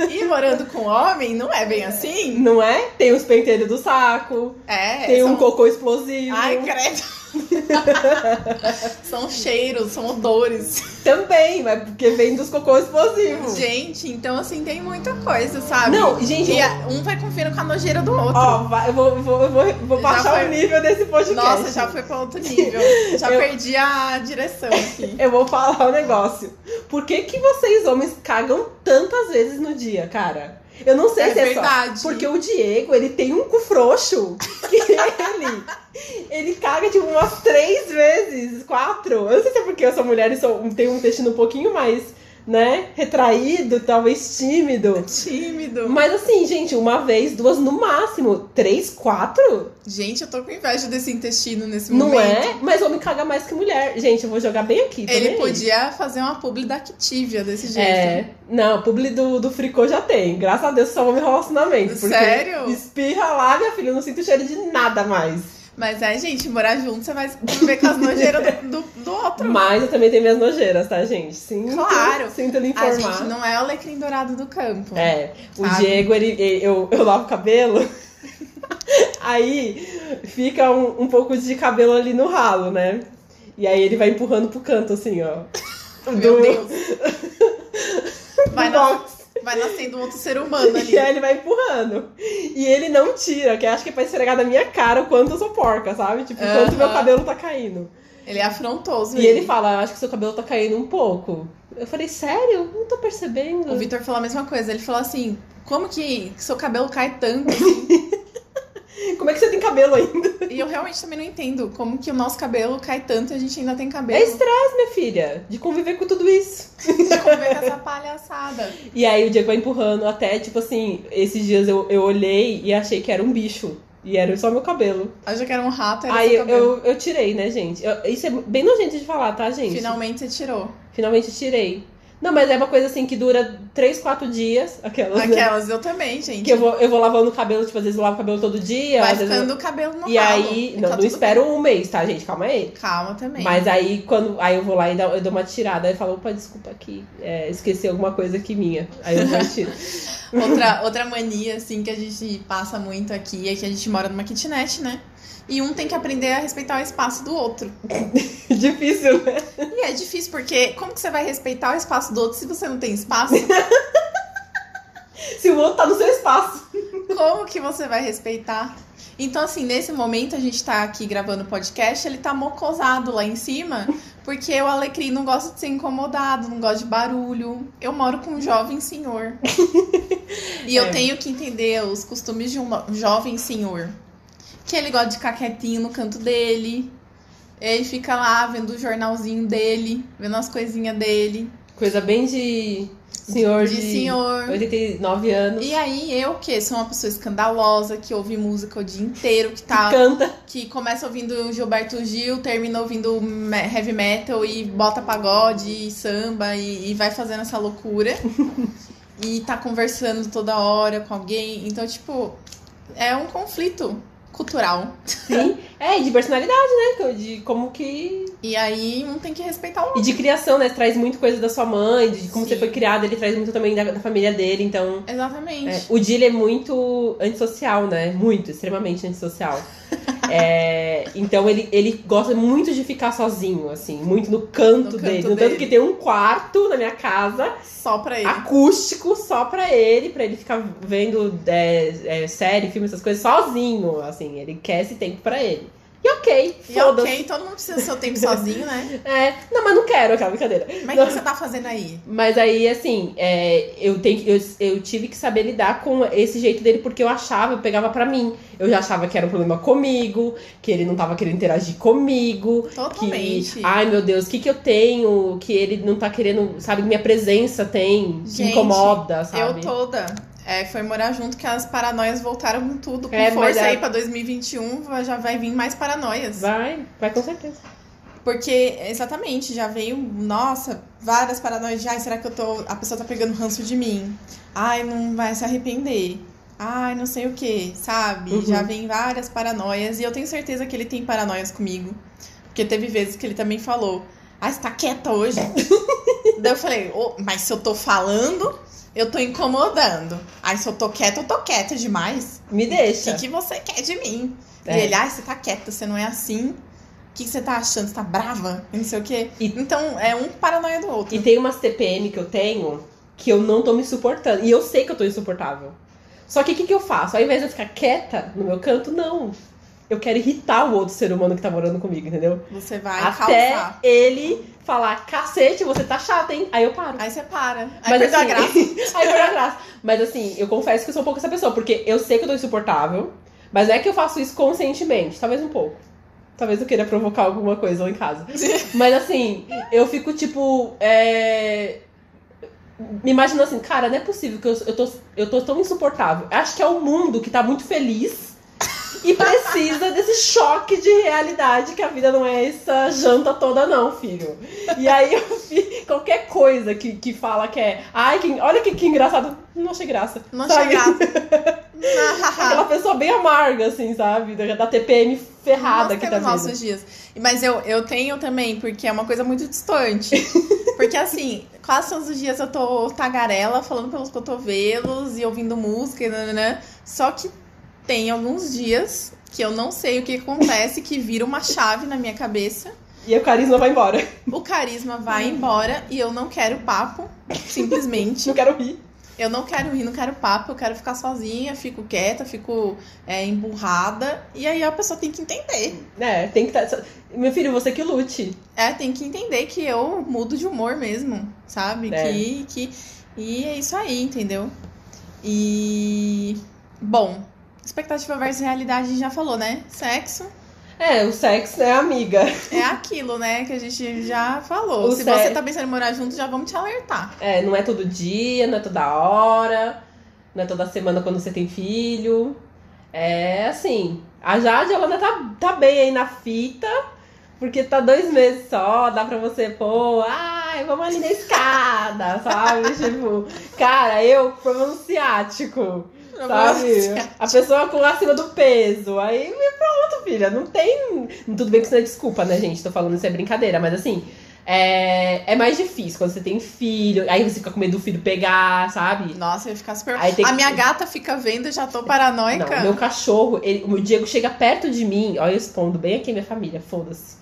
E morando com homem, não é bem assim? Não é? Tem os penteiros do saco, É. tem um são- cocô explosivo. Ai, credo. são cheiros, são odores. Também, mas porque vem dos cocô explosivos. Gente, então assim, tem muita coisa, sabe? Não, gente, E eu- um vai confiando com a nojeira do outro. Ó, vai- eu vou, vou, vou, vou baixar foi- o nível desse podcast. Nossa, já foi pra outro nível. Já Eu- perdi a direção aqui. Eu vou falar um negócio. Por que, que vocês, homens, cagam tantas vezes no dia, cara? Eu não sei É se é verdade. só. Porque o Diego, ele tem um cu frouxo. Que ele. Ele caga, tipo, umas três vezes, quatro. Eu não sei se é porque eu sou mulher e sou, tenho um intestino um pouquinho mais, né? Retraído, talvez tímido. Tímido. Mas assim, gente, uma vez, duas no máximo. Três, quatro? Gente, eu tô com inveja desse intestino nesse Não momento. é? Mas homem caga mais que mulher. Gente, eu vou jogar bem aqui. nem Ele aí. podia fazer uma publi da Activia desse jeito. É, não, publi do, do Fricô já tem. Graças a Deus só me relacionamento. Sério? Espirra lá, minha filha, eu não sinto cheiro de nada mais. Mas é, gente, morar junto, você vai conviver com as nojeiras do, do, do outro. Mas eu também tenho minhas nojeiras, tá, gente? Sinto, Claro. Sinto lhe A informar. gente não é o alecrim dourado do campo. É, o Sabe? Diego, ele, ele- eu, eu lavo o cabelo, aí fica um, um pouco de cabelo ali no ralo, né? E aí ele vai empurrando pro canto, assim, ó. Meu do- Deus. Vai, box. vai nascendo um outro ser humano ali. E aí ele vai empurrando. E ele não tira, que acho que é pra esfregar da minha cara o quanto eu sou porca, sabe? Tipo, o quanto meu Aham. cabelo tá caindo. Ele é afrontoso. E ele fala, acho que seu cabelo tá caindo um pouco. Eu falei, sério? Não tô percebendo. O Vitor falou a mesma coisa. Ele falou assim: como que seu cabelo cai tanto? Como é que você tem cabelo ainda? e eu realmente também não entendo como que o nosso cabelo cai tanto e a gente ainda tem É cabelo. estresse, minha filha, de conviver com tudo isso. de conviver com essa palhaçada. E aí o Diego vai empurrando até, tipo assim, esses dias eu, eu olhei e achei que era um bicho. E era só meu cabelo. Achei que era um rato, era aí eu, cabelo. eu, eu tirei, né, gente? Eu- isso é bem nojento de falar, tá, gente? Finalmente você tirou. Finalmente tirei. Não, mas é uma coisa assim que dura 3, 4 dias. Aquelas. né? Aquelas eu também, gente. Que eu vou, eu vou lavando o cabelo, tipo, às vezes eu lavo o cabelo todo dia. Vai eu- o cabelo no E ralo. aí, não, tá não tudo espero um mês, tá, gente? Calma aí. bem. Calma também. Mas aí, quando aí eu vou lá e dá- eu dou uma tirada, aí eu falo, opa, desculpa aqui, é, esqueci alguma coisa aqui minha. Aí eu vou e tiro. Outra, outra mania, assim, que a gente passa muito aqui é que a gente mora numa kitnet, né? E um tem que aprender a respeitar o espaço do outro. Difícil, né? E é difícil, porque como que você vai respeitar o espaço do outro se você não tem espaço? Se o outro tá no seu espaço. Como que você vai respeitar? Então, assim, nesse momento a gente tá aqui gravando o podcast, ele tá mocosado lá em cima, porque o Alecrim não gosta de ser incomodado, não gosta de barulho. Eu moro com um jovem senhor. e eu É. tenho que entender os costumes de um jovem senhor. Que ele gosta de ficar quietinho no canto dele. Ele fica lá vendo o jornalzinho dele, vendo as coisinhas dele. Coisa bem de senhor de de, senhor. 89 anos. E aí, eu que sou uma pessoa escandalosa, que ouve música o dia inteiro, que tá. Canta. que começa ouvindo Gilberto Gil, termina ouvindo heavy metal e bota pagode e samba e, e vai fazendo essa loucura. e tá conversando toda hora com alguém. Então, tipo, é um conflito cultural. Sim. É, e de personalidade, né? De como que. E aí, um tem que respeitar o E outro. de criação, né? Traz muito coisa da sua mãe, de como Sim. você foi criada, ele traz muito também da, da família dele, então. Exatamente. É, o Dilly é muito antissocial, né? Muito, extremamente antissocial. É, então ele, ele gosta muito de ficar sozinho, assim, muito no canto, No canto dele. No dele. tanto que tem um quarto na minha casa, Só pra ele. acústico, só pra ele, pra ele ficar vendo é, é, série, filme, essas coisas sozinho, assim. Ele quer esse tempo pra ele. E ok, E ok, todo mundo precisa do seu tempo sozinho, né? É, não, mas não quero aquela brincadeira. Mas o que você tá fazendo aí? Mas aí, assim, é, eu, tenho, que- eu, eu tive que saber lidar com esse jeito dele, porque eu achava, eu pegava pra mim. Eu já achava que era um problema comigo, que ele não tava querendo interagir comigo. Que, Totalmente. ai meu Deus, o que que eu tenho que ele não tá querendo, sabe, minha presença tem, que Gente, incomoda, sabe? Eu toda. É, foi morar junto que as paranoias voltaram com tudo. Com É, força é- aí pra 2021 vai- já vai vir mais paranoias. Vai, vai com certeza. Porque, exatamente, já veio, nossa, várias paranoias de ai, será que eu tô. A pessoa tá pegando ranço de mim? Ai, não vai se arrepender. Ai, não sei o que, sabe? Uhum. Já vem várias paranoias. E eu tenho certeza que ele tem paranoias comigo. Porque teve vezes que ele também falou: Ai, você tá quieta hoje? Daí eu falei: "Ô, Mas se eu tô falando, eu tô incomodando. Aí se eu tô quieta, eu tô quieta demais. Me O deixa. que, que você quer de mim? É. E ele, ai, você tá quieta, você não é assim. O que, que você tá achando? Você tá brava? Não sei o quê. E- Então, é um paranoia do outro. E tem umas TPM que eu tenho que eu não tô me suportando. E eu sei que eu tô insuportável. Só que o que, que eu faço? Ao invés de eu ficar quieta no meu canto, não. Eu quero irritar o outro ser humano que tá morando comigo, entendeu? Você vai Até causar. ele falar, cacete, você tá chata, hein? Aí eu paro. Aí você para. Aí Mas perdeu assim, a graça. aí perdeu a graça. Mas assim, eu confesso que eu sou um pouco essa pessoa, porque eu sei que eu tô insuportável, mas não é que eu faço isso conscientemente, talvez um pouco. Talvez eu queira provocar alguma coisa lá em casa. Mas assim, eu fico tipo. É... Me imaginando assim, cara, não é possível que eu, eu, tô, eu tô tão insuportável. Acho que é o mundo que tá muito feliz e precisa desse choque de realidade que a vida não é essa janta toda, não, filho. E aí qualquer coisa que, que fala que é. Ai, que, olha que, que engraçado. Não achei graça. Não sabe? chegar. Aquela pessoa bem amarga, assim, sabe? Da, da TPM ferrada que tá vindo. nossos dias. Mas eu, eu tenho também, porque é uma coisa muito distante. Porque assim, quase todos os dias eu tô tagarela, falando pelos cotovelos e ouvindo música, nananã. Só que tem alguns dias que eu não sei o que acontece, que vira uma chave na minha cabeça. E o carisma vai embora. O carisma vai embora e eu não quero papo, simplesmente. Não quero rir. Eu não quero rir, não quero papo, eu quero ficar sozinha, fico quieta, fico é, emburrada. E aí a pessoa tem que entender. É, tem que tá... Meu filho, você que lute. É, tem que entender que eu mudo de humor mesmo, sabe? É. Que, que. E é isso aí, entendeu? E. Bom, expectativa versus realidade a gente já falou, né? Sexo É, o sexo é amiga. é aquilo, né? Que a gente já falou. O Se sexo- você tá pensando em morar junto, já vamos te alertar. É, não é todo dia, não é toda hora, não é toda semana quando você tem filho. É assim, a Jade, ela ainda tá, tá bem aí na fita, porque tá dois meses só, dá pra você pôr, ai, vamos ali na escada, sabe? tipo, cara, eu, problema ciático, sabe? A pessoa com acima do peso, aí pronto, filha, não tem... Tudo bem que isso não é desculpa, né, gente? Tô falando isso é brincadeira, mas assim... É, é mais difícil quando você tem filho, aí você fica com medo do filho pegar, sabe? Nossa, eu ia ficar super. Aí tem A minha gata fica vendo, já tô paranoica. Não, meu cachorro, ele- o Diego chega perto de mim, olha eu expondo bem aqui minha família, foda-se.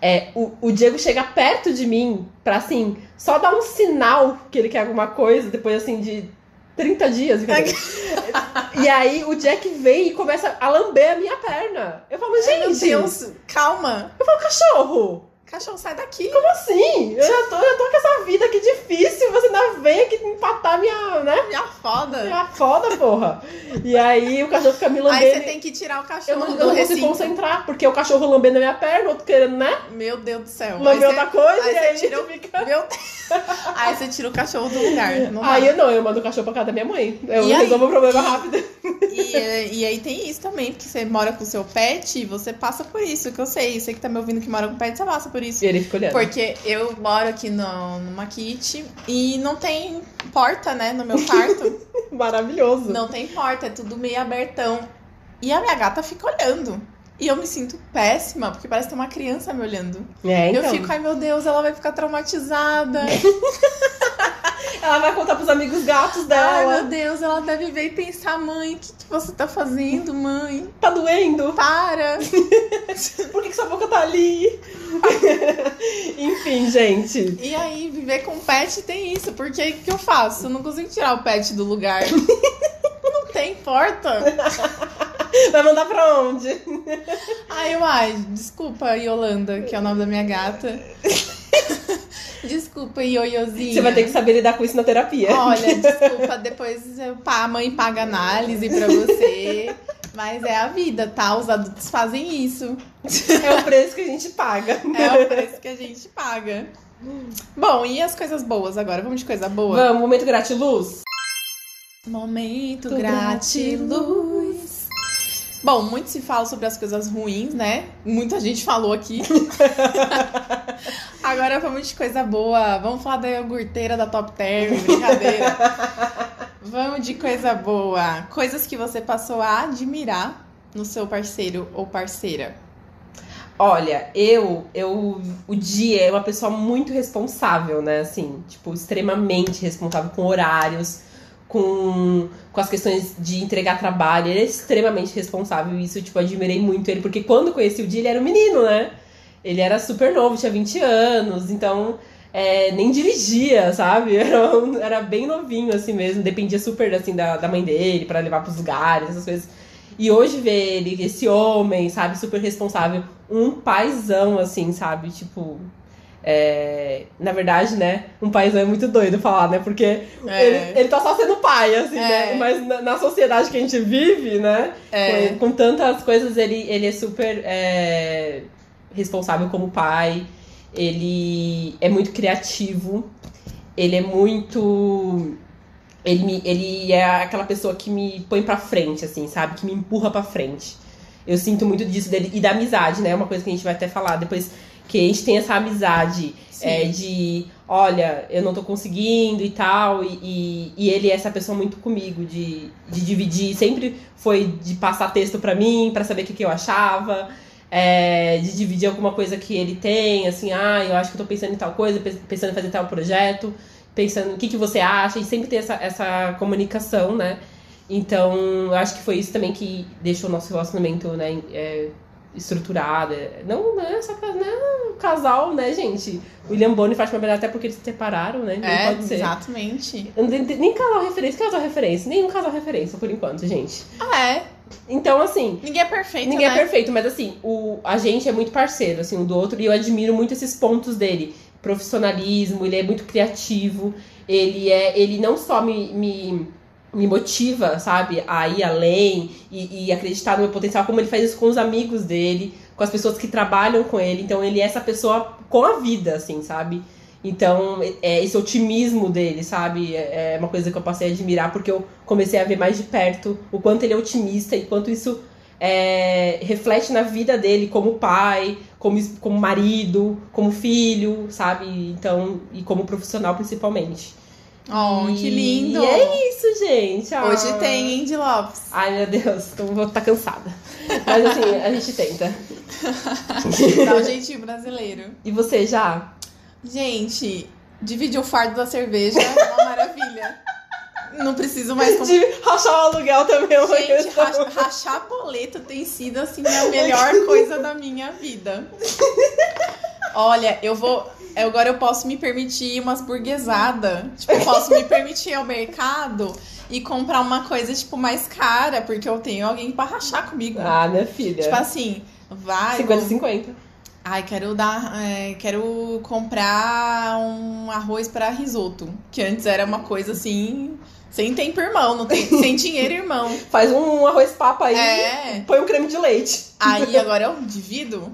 É, o, o Diego chega perto de mim pra assim, só dar um sinal que ele quer alguma coisa, depois assim de 30 dias. brincadeira. e aí o Jack vem e começa a lamber a minha perna. Eu falo, Ai, gente, Meu Deus, calma. eu falo, cachorro, Cachorro, sai daqui. como assim? Eu já tô, eu tô com essa vida aqui difícil, você ainda vem aqui empatar minha, né? Minha foda. Minha foda, porra. E aí o cachorro fica me Aí lambendo. você tem que tirar o Eu cachorro não, eu do não consigo concentrar, porque o cachorro lambendo a minha perna, outro querendo, né? Meu Deus do céu. Aí Lamber você- outra coisa, aí e aí tira o- fica... Meu Aí você tira o cachorro do lugar. Não. Aí eu não, eu mando o cachorro pra casa da minha mãe. Eu E aí? resolvo o problema E- rápido. E, é, e aí tem isso também, porque você mora com o seu pet, você passa por isso, que eu sei. Você que tá me ouvindo que mora com pet, você passa por isso. E ele fica olhando. Porque eu moro aqui no, numa kit e não tem porta, né, no meu quarto. Maravilhoso. não tem porta, é tudo meio abertão. E a minha gata fica olhando. E eu me sinto péssima, porque parece que tem uma criança me olhando. É, então. Eu fico, ai meu Deus, ela vai ficar traumatizada. Ela vai contar pros amigos gatos Ai, dela. meu Deus, ela deve ver e pensar, mãe, o que, que você tá fazendo, mãe? Tá doendo? Para! Por que, que sua boca tá ali? Enfim, gente. E aí, viver com pet tem isso, porque o que eu faço? Eu não consigo tirar o pet do lugar. não tem porta. Vai mandar pra onde? Ai, eu, ai, desculpa, Yolanda, que é o nome da minha gata. Desculpa, Ioiozinha. Você vai ter que saber lidar com isso na terapia. Olha, desculpa, depois a mãe paga análise pra você. Mas é a vida, tá? Os adultos fazem isso. É o preço que a gente paga. É o preço que a gente paga. Bom, e as coisas boas agora? Vamos de coisa boa? Vamos, momento gratiluz? Momento gratiluz. Bom, muito se fala sobre as coisas ruins, né? Muita gente falou aqui. Agora vamos de coisa boa. Vamos falar da iogurteira da Top Term, brincadeira. vamos de coisa boa. Coisas que você passou a admirar no seu parceiro ou parceira. Olha, eu, eu, o Dia é uma pessoa muito responsável, né? Assim, tipo, extremamente responsável com horários, com, com as questões de entregar trabalho. Ele é extremamente responsável e isso, tipo, admirei muito ele, porque quando conheci o Dia, ele era um menino, né? Ele era super novo, tinha 20 anos, então é, nem dirigia, sabe? Era, era bem novinho, assim mesmo, dependia super, assim, da, da mãe dele para levar pros lugares, essas coisas. E hoje ver ele, esse homem, sabe, super responsável, um paizão, assim, sabe? Tipo. É, na verdade, né? Um paizão é muito doido falar, né? Porque É. ele, ele tá só sendo pai, assim, É. né? Mas na, na sociedade que a gente vive, né? É. Com, com tantas coisas, ele, ele é super é, responsável como pai. Ele é muito criativo. Ele é muito. Ele, me, ele é aquela pessoa que me põe pra frente, assim, sabe? Que me empurra pra frente. Eu sinto muito disso dele. E da amizade, né? Uma coisa que a gente vai até falar depois. Que a gente tem essa amizade é, de, olha, eu não tô conseguindo e tal. E, e, e ele é essa pessoa muito comigo, de, de dividir. Sempre foi de passar texto pra mim, pra saber o que, que eu achava. é, de dividir alguma coisa que ele tem, assim, ah, eu acho que eu tô pensando em tal coisa, pe- pensando em fazer tal projeto, pensando o que, que você acha, e sempre tem essa, essa comunicação, né? Então, eu acho que foi isso também que deixou o nosso relacionamento, né, é, estruturado. É, Não, não é só não é um casal, né, gente? William Bonner e Fátima Bernardes, até porque eles se separaram, né? Não É, pode ser. exatamente. Tenho- Nem casal referência, casal referência, nenhum casal referência por enquanto, gente. Ah, é. Então, assim, Ninguém é perfeito, Ninguém né? é perfeito, mas assim, o, a gente é muito parceiro, assim, um do outro, e eu admiro muito esses pontos dele. Profissionalismo, ele é muito criativo, ele é. Ele não só me, me, me motiva, sabe, a ir além e, e acreditar no meu potencial, como ele faz isso com os amigos dele, com as pessoas que trabalham com ele. Então ele é essa pessoa com a vida, assim, sabe? Então, é esse otimismo dele, sabe? É é uma coisa que eu passei a admirar, porque eu comecei a ver mais de perto o quanto ele é otimista e quanto isso é, reflete na vida dele como pai, como, como marido, como filho, sabe? Então, e como profissional principalmente. Oh, que E- lindo. E é isso, gente. Ah. Hoje tem Andy Lopes. Ai, meu Deus, eu vou estar cansada. Mas assim, a gente tenta. Dá um jeitinho brasileiro. E você já? Gente, dividir o fardo da cerveja é uma maravilha. Não preciso mais. De rachar o aluguel também é uma Gente, questão. rach- rachar boleto tem sido assim a melhor coisa da minha vida. Olha, eu vou. Agora eu posso me permitir umas burguesadas. Tipo, eu posso me permitir ir ao mercado e comprar uma coisa, tipo, mais cara, porque eu tenho alguém pra rachar comigo. Ah, minha filha. Tipo assim, vai. 50-50. Ai, quero dar. é, quero comprar um arroz para risoto. Que antes era uma coisa assim. Sem tempo, irmão. Não tem, sem dinheiro, irmão. Faz um arroz papa aí, É. põe um creme de leite. Aí agora eu divido.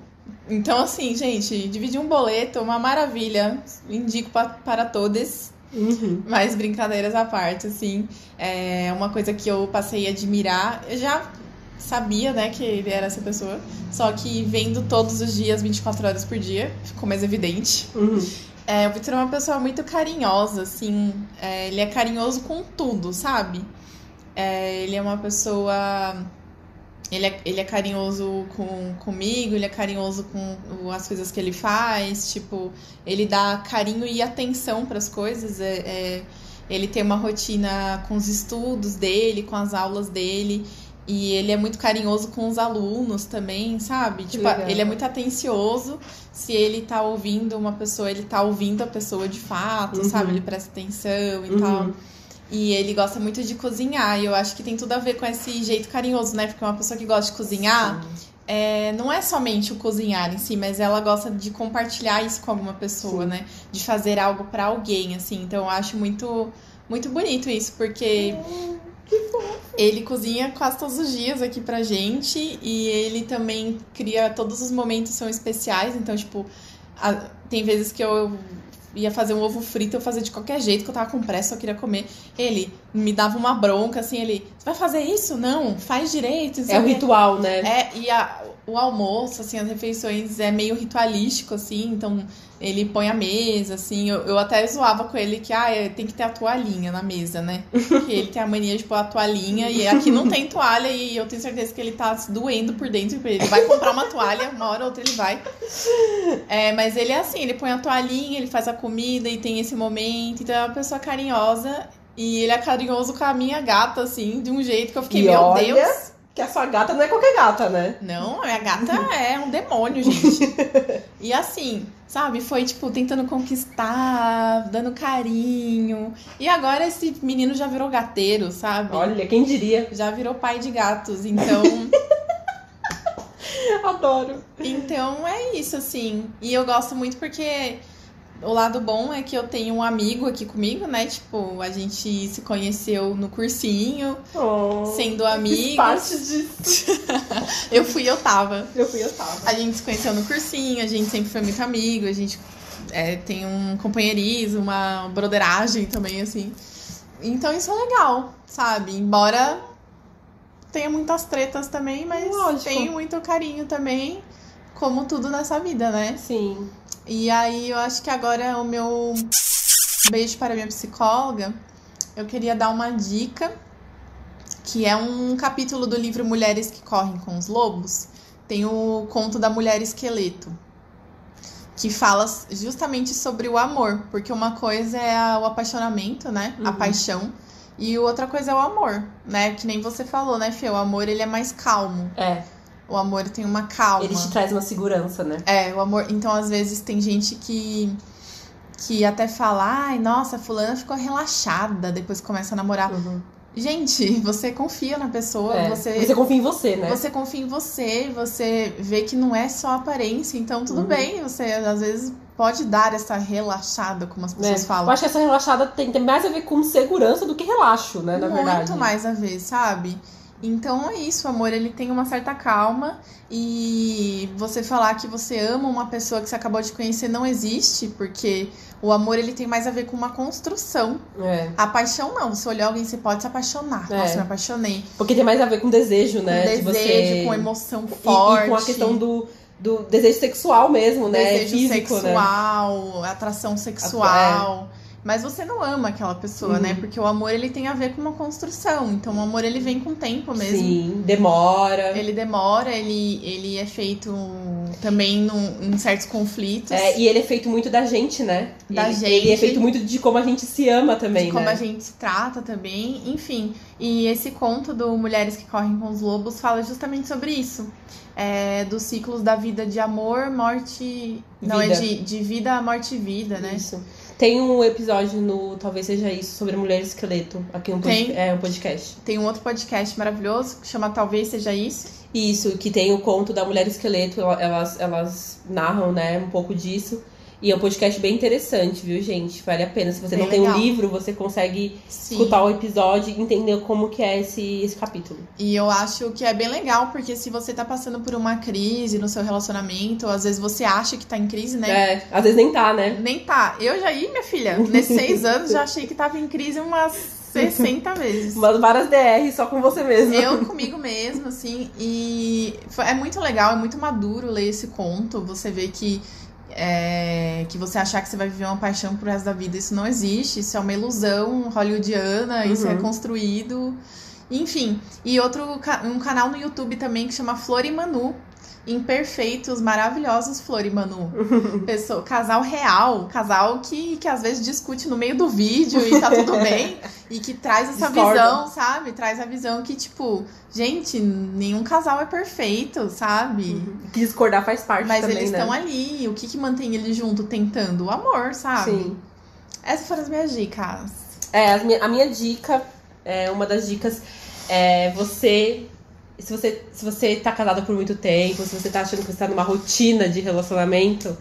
Então, assim, gente, dividir um boleto é uma maravilha. Indico pa- para todos. Uhum. Mas brincadeiras à parte, assim. É uma coisa que eu passei a admirar. Eu já sabia, né, que ele era essa pessoa. Só que vendo todos os dias, 24 horas por dia, ficou mais evidente. Uhum. É, o Victor é uma pessoa muito carinhosa, assim. É, ele é carinhoso com tudo, sabe? É, ele é uma pessoa. Ele é, ele é carinhoso com, comigo, ele é carinhoso com as coisas que ele faz. Tipo, ele dá carinho e atenção para as coisas. É, é, ele tem uma rotina com os estudos dele, com as aulas dele. E ele é muito carinhoso com os alunos também, sabe? Tipo, ele é muito atencioso. Se ele tá ouvindo uma pessoa, ele tá ouvindo a pessoa de fato, Uhum. sabe? Ele presta atenção e Uhum. tal. E ele gosta muito de cozinhar. E eu acho que tem tudo a ver com esse jeito carinhoso, né? Porque uma pessoa que gosta de cozinhar, é, não é somente o cozinhar em si, mas ela gosta de compartilhar isso com alguma pessoa, Sim. né? De fazer algo pra alguém, assim. Então eu acho muito, muito bonito isso, porque ele cozinha quase todos os dias aqui pra gente e ele também cria todos os momentos são especiais, então tipo, a- tem vezes que eu ia fazer um ovo frito, eu fazia de qualquer jeito, que eu tava com pressa, eu queria comer. Ele, me dava uma bronca, assim, ele, você vai fazer isso? Não, faz direito. É o quê." ritual, né? É, e a- o almoço, assim, as refeições é meio ritualístico, assim, então ele põe a mesa, assim, eu, eu até zoava com ele que, ah, é, tem que ter a toalhinha na mesa, né? Porque ele tem a mania de pôr a toalhinha e aqui não tem toalha e eu tenho certeza que ele tá se doendo por dentro, ele vai comprar uma toalha, uma hora ou outra ele vai. É, mas ele é assim, ele põe a toalhinha, ele faz a comida e tem esse momento, então é uma pessoa carinhosa e ele é carinhoso com a minha gata, assim, de um jeito que eu fiquei, E meu olha- Deus! Que a sua gata não é qualquer gata, né? Não, a minha gata é um demônio, gente. E assim, sabe, foi tipo tentando conquistar, dando carinho. E agora esse menino já virou gateiro, sabe? Olha, quem diria? Já virou pai de gatos. Então, Adoro. então é isso assim. E eu gosto muito porque o lado bom é que eu tenho um amigo aqui comigo, né? Tipo, a gente se conheceu no cursinho, Oh, sendo amigos. parte disso. Eu fui, eu tava. Eu fui, eu tava. A gente se conheceu no cursinho, a gente sempre foi muito amigo, a gente é, tem um companheirismo, uma broderagem também, assim. Então isso é legal, sabe? Embora tenha muitas tretas também, mas Lógico. tem muito carinho também, como tudo nessa vida, né? Sim. E aí eu acho que agora o meu beijo para a minha psicóloga, eu queria dar uma dica, que é um capítulo do livro Mulheres que Correm com os Lobos. Tem o conto da mulher esqueleto, que fala justamente sobre o amor, porque uma coisa é a- o apaixonamento, né? A Uhum. paixão. E outra coisa é o amor, né? Que nem você falou, né, Fê? O amor, ele é mais calmo. É. O amor tem uma calma. Ele te traz uma segurança, né? É, o amor. Então, às vezes, tem gente que. Que até fala, ai, nossa, fulana ficou relaxada depois que começa a namorar. Gente, você confia na pessoa, É. você, Você confia em você, né? você confia em você, você vê que não é só aparência, então tudo Uhum. bem, você às vezes pode dar essa relaxada, como as pessoas É. falam. Eu acho que essa relaxada tem, tem mais a ver com segurança do que relaxo, né? Na Muito verdade. mais a ver, sabe? Então é isso, o amor ele tem uma certa calma e você falar que você ama uma pessoa que você acabou de conhecer não existe, porque o amor ele tem mais a ver com uma construção. É. A paixão não, você olhar alguém você pode se apaixonar. É. Nossa, me apaixonei. Porque tem mais a ver com desejo, né? com De desejo, você- com emoção E- forte. E, com a questão do, do desejo sexual mesmo, né? desejo Físico, né? sexual, atração sexual. Mas você não ama aquela pessoa, Uhum. né? Porque o amor ele tem a ver com uma construção. Então o amor ele vem com o tempo mesmo. Sim, demora. Ele demora, ele, ele é feito também num- em certos conflitos. É, e ele é feito muito da gente, né? Da ele, gente. Ele é feito muito de como a gente se ama também, de como né? a gente se trata também, enfim. E esse conto do Mulheres que Correm com os Lobos fala justamente sobre isso. É, dos ciclos da vida de amor, morte. Não, é Vida. de, de vida, morte e vida, né? Isso. Tem um episódio no Talvez Seja Isso sobre mulher esqueleto. Aqui um, pod- é um podcast. Tem um outro podcast maravilhoso que chama Talvez Seja Isso. Isso, que tem o conto da mulher esqueleto, ela- elas, elas narram, né, um pouco disso. E é um podcast bem interessante, viu, gente? Vale a pena. Se você Bem não tem um legal. livro, você consegue Sim. escutar o episódio e entender como que é esse, esse capítulo. E eu acho que é bem legal, porque se você tá passando por uma crise no seu relacionamento, às vezes você acha que tá em crise, né? É, às vezes nem tá, né? Nem tá. Eu já ia, minha filha, nesses seis anos já achei que tava em crise umas 60 vezes. Umas várias DR só com você mesmo. Eu comigo mesmo, assim, e é muito legal, é muito maduro ler esse conto. Você vê que é, que você achar que você vai viver uma paixão pro resto da vida, isso não existe, isso é uma ilusão hollywoodiana, isso é Uhum. construído. Enfim, e outro um canal no YouTube também que chama Flor e Manu. Imperfeitos, maravilhosos Flor e Manu. Pessoa, casal real, casal que, que às vezes discute no meio do vídeo e tá tudo bem. E que traz essa Discorda. visão, sabe? Traz a visão que, tipo, gente, nenhum casal é perfeito, sabe? Que discordar faz parte Mas também, eles né? estão ali. O que, que mantém eles junto tentando? O amor, sabe? Sim. Essas foram as minhas dicas. É, as minha- a minha dica, é, uma das dicas é você. Se você, se você tá casada por muito tempo, se você tá achando que você tá numa rotina de relacionamento,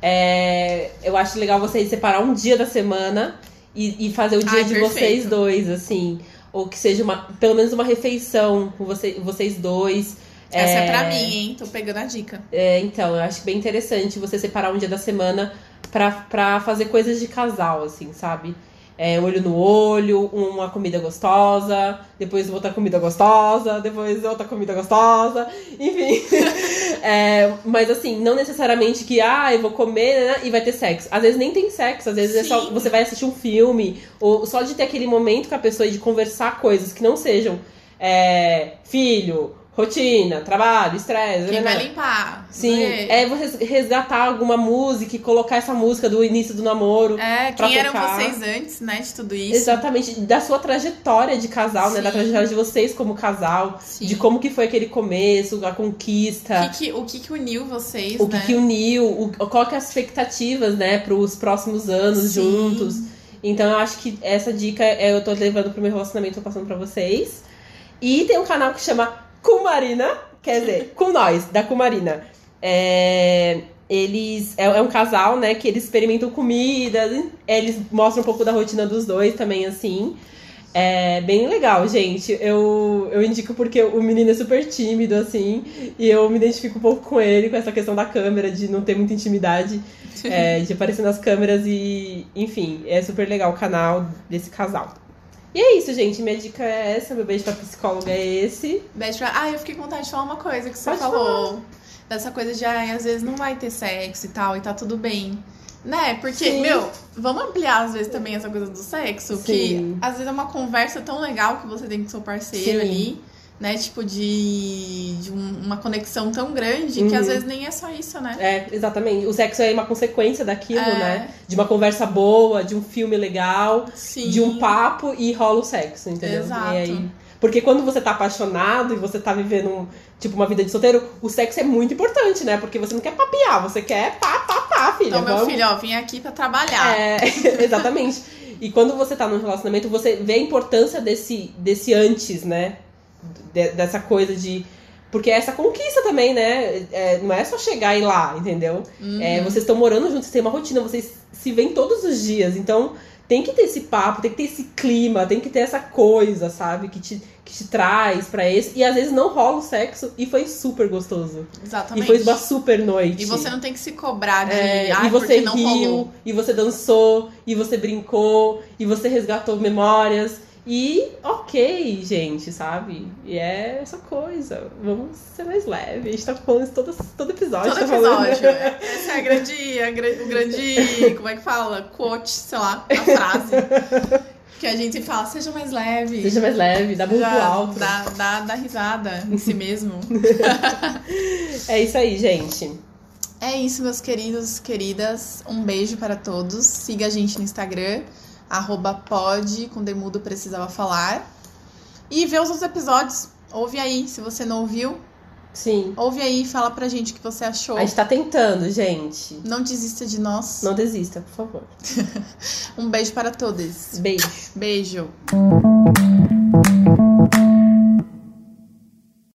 é, eu acho legal você separar um dia da semana e, e fazer o dia Ai, de perfeito. vocês dois, assim. Ou que seja uma, pelo menos uma refeição com você, vocês dois. Essa é pra mim, hein? Tô pegando a dica. É, então, eu acho bem interessante você separar um dia da semana pra, pra fazer coisas de casal, assim, sabe? É, olho no olho, uma comida gostosa, depois outra comida gostosa, depois outra comida gostosa, enfim. é, mas assim, não necessariamente que, ah, eu vou comer né, e vai ter sexo. Às vezes nem tem sexo, às vezes é só você vai assistir um filme, ou só de ter aquele momento com a pessoa e de conversar coisas que não sejam é, filho, rotina, trabalho, estresse. Quem né? vai limpar? Sim, é resgatar alguma música e colocar essa música do início do namoro. É, quem eram vocês antes, né, de tudo isso? Exatamente, da sua trajetória de casal, Sim. né, da trajetória de vocês como casal, Sim. de como que foi aquele começo, a conquista. O que, que o que, que uniu vocês, O né? que, que uniu, o, qual que é as expectativas, né, para os próximos anos Sim. juntos. Então eu acho que essa dica é, eu tô levando pro meu relacionamento, tô passando para vocês. E tem um canal que chama Kumarina, quer dizer, com nós, da Kumarina. É, eles é, é, um casal, né, que eles experimentam comidas, eles mostram um pouco da rotina dos dois também, assim. É bem legal, gente. Eu, eu indico porque o menino é super tímido, assim, e eu me identifico um pouco com ele, com essa questão da câmera, de não ter muita intimidade, é, de aparecer nas câmeras e, enfim, é super legal o canal desse casal. E é isso, gente. Minha dica é essa. Meu beijo pra psicóloga é esse. Beijo pra. Ah, eu fiquei com vontade de falar uma coisa que você Pode falou. Falar. Dessa coisa de, ah, às vezes não vai ter sexo e tal, e tá tudo bem. Né? Porque, Sim. meu, vamos ampliar às vezes também essa coisa do sexo. Sim. Que às vezes é uma conversa tão legal que você tem com seu parceiro Sim. ali né? Tipo, de, de uma conexão tão grande uhum. que às uhum. vezes nem é só isso, né? É, exatamente. O sexo é uma consequência daquilo, é. né? De uma conversa boa, de um filme legal, Sim. de um papo e rola o sexo, entendeu? Exato. E aí, porque quando você tá apaixonado e você tá vivendo, um, tipo, uma vida de solteiro, o sexo é muito importante, né? Porque você não quer papiar, você quer pá, pá, pá, filha. Então, meu vamos... filho, ó, vim aqui pra trabalhar. É, exatamente. E quando você tá num relacionamento, você vê a importância desse, desse antes, né? De, dessa coisa de. Porque é essa conquista também, né? É, não é só chegar e ir lá, entendeu? Uhum. É, vocês estão morando juntos, vocês têm uma rotina, vocês se veem todos os dias. Então, tem que ter esse papo, tem que ter esse clima, tem que ter essa coisa, sabe? Que te, que te traz pra esse. E às vezes não rola o sexo e foi super gostoso. Exatamente. E foi uma super noite. E você não tem que se cobrar de. É, ah, e você riu, e você dançou, e você brincou, e você resgatou memórias. E ok, gente, sabe? E é essa coisa. Vamos ser mais leve. A gente tá falando isso todo, todo episódio. Todo tá episódio. Falando... É. Essa é a grande, a, o grande. Como é que fala? Quote, sei lá, a frase. Que a gente fala, seja mais leve. Seja mais leve, dá muito alto. Dá, dá, dá risada em si mesmo. é isso aí, gente. É isso, meus queridos, queridas. Um beijo para todos. Siga a gente no Instagram arroba pod, com demudo precisava falar. E vê os outros episódios. Ouve aí, se você não ouviu. Sim. Ouve aí, fala pra gente o que você achou. A gente tá tentando, gente. Não desista de nós. Não desista, por favor. um beijo para todos. Beijo. Beijo.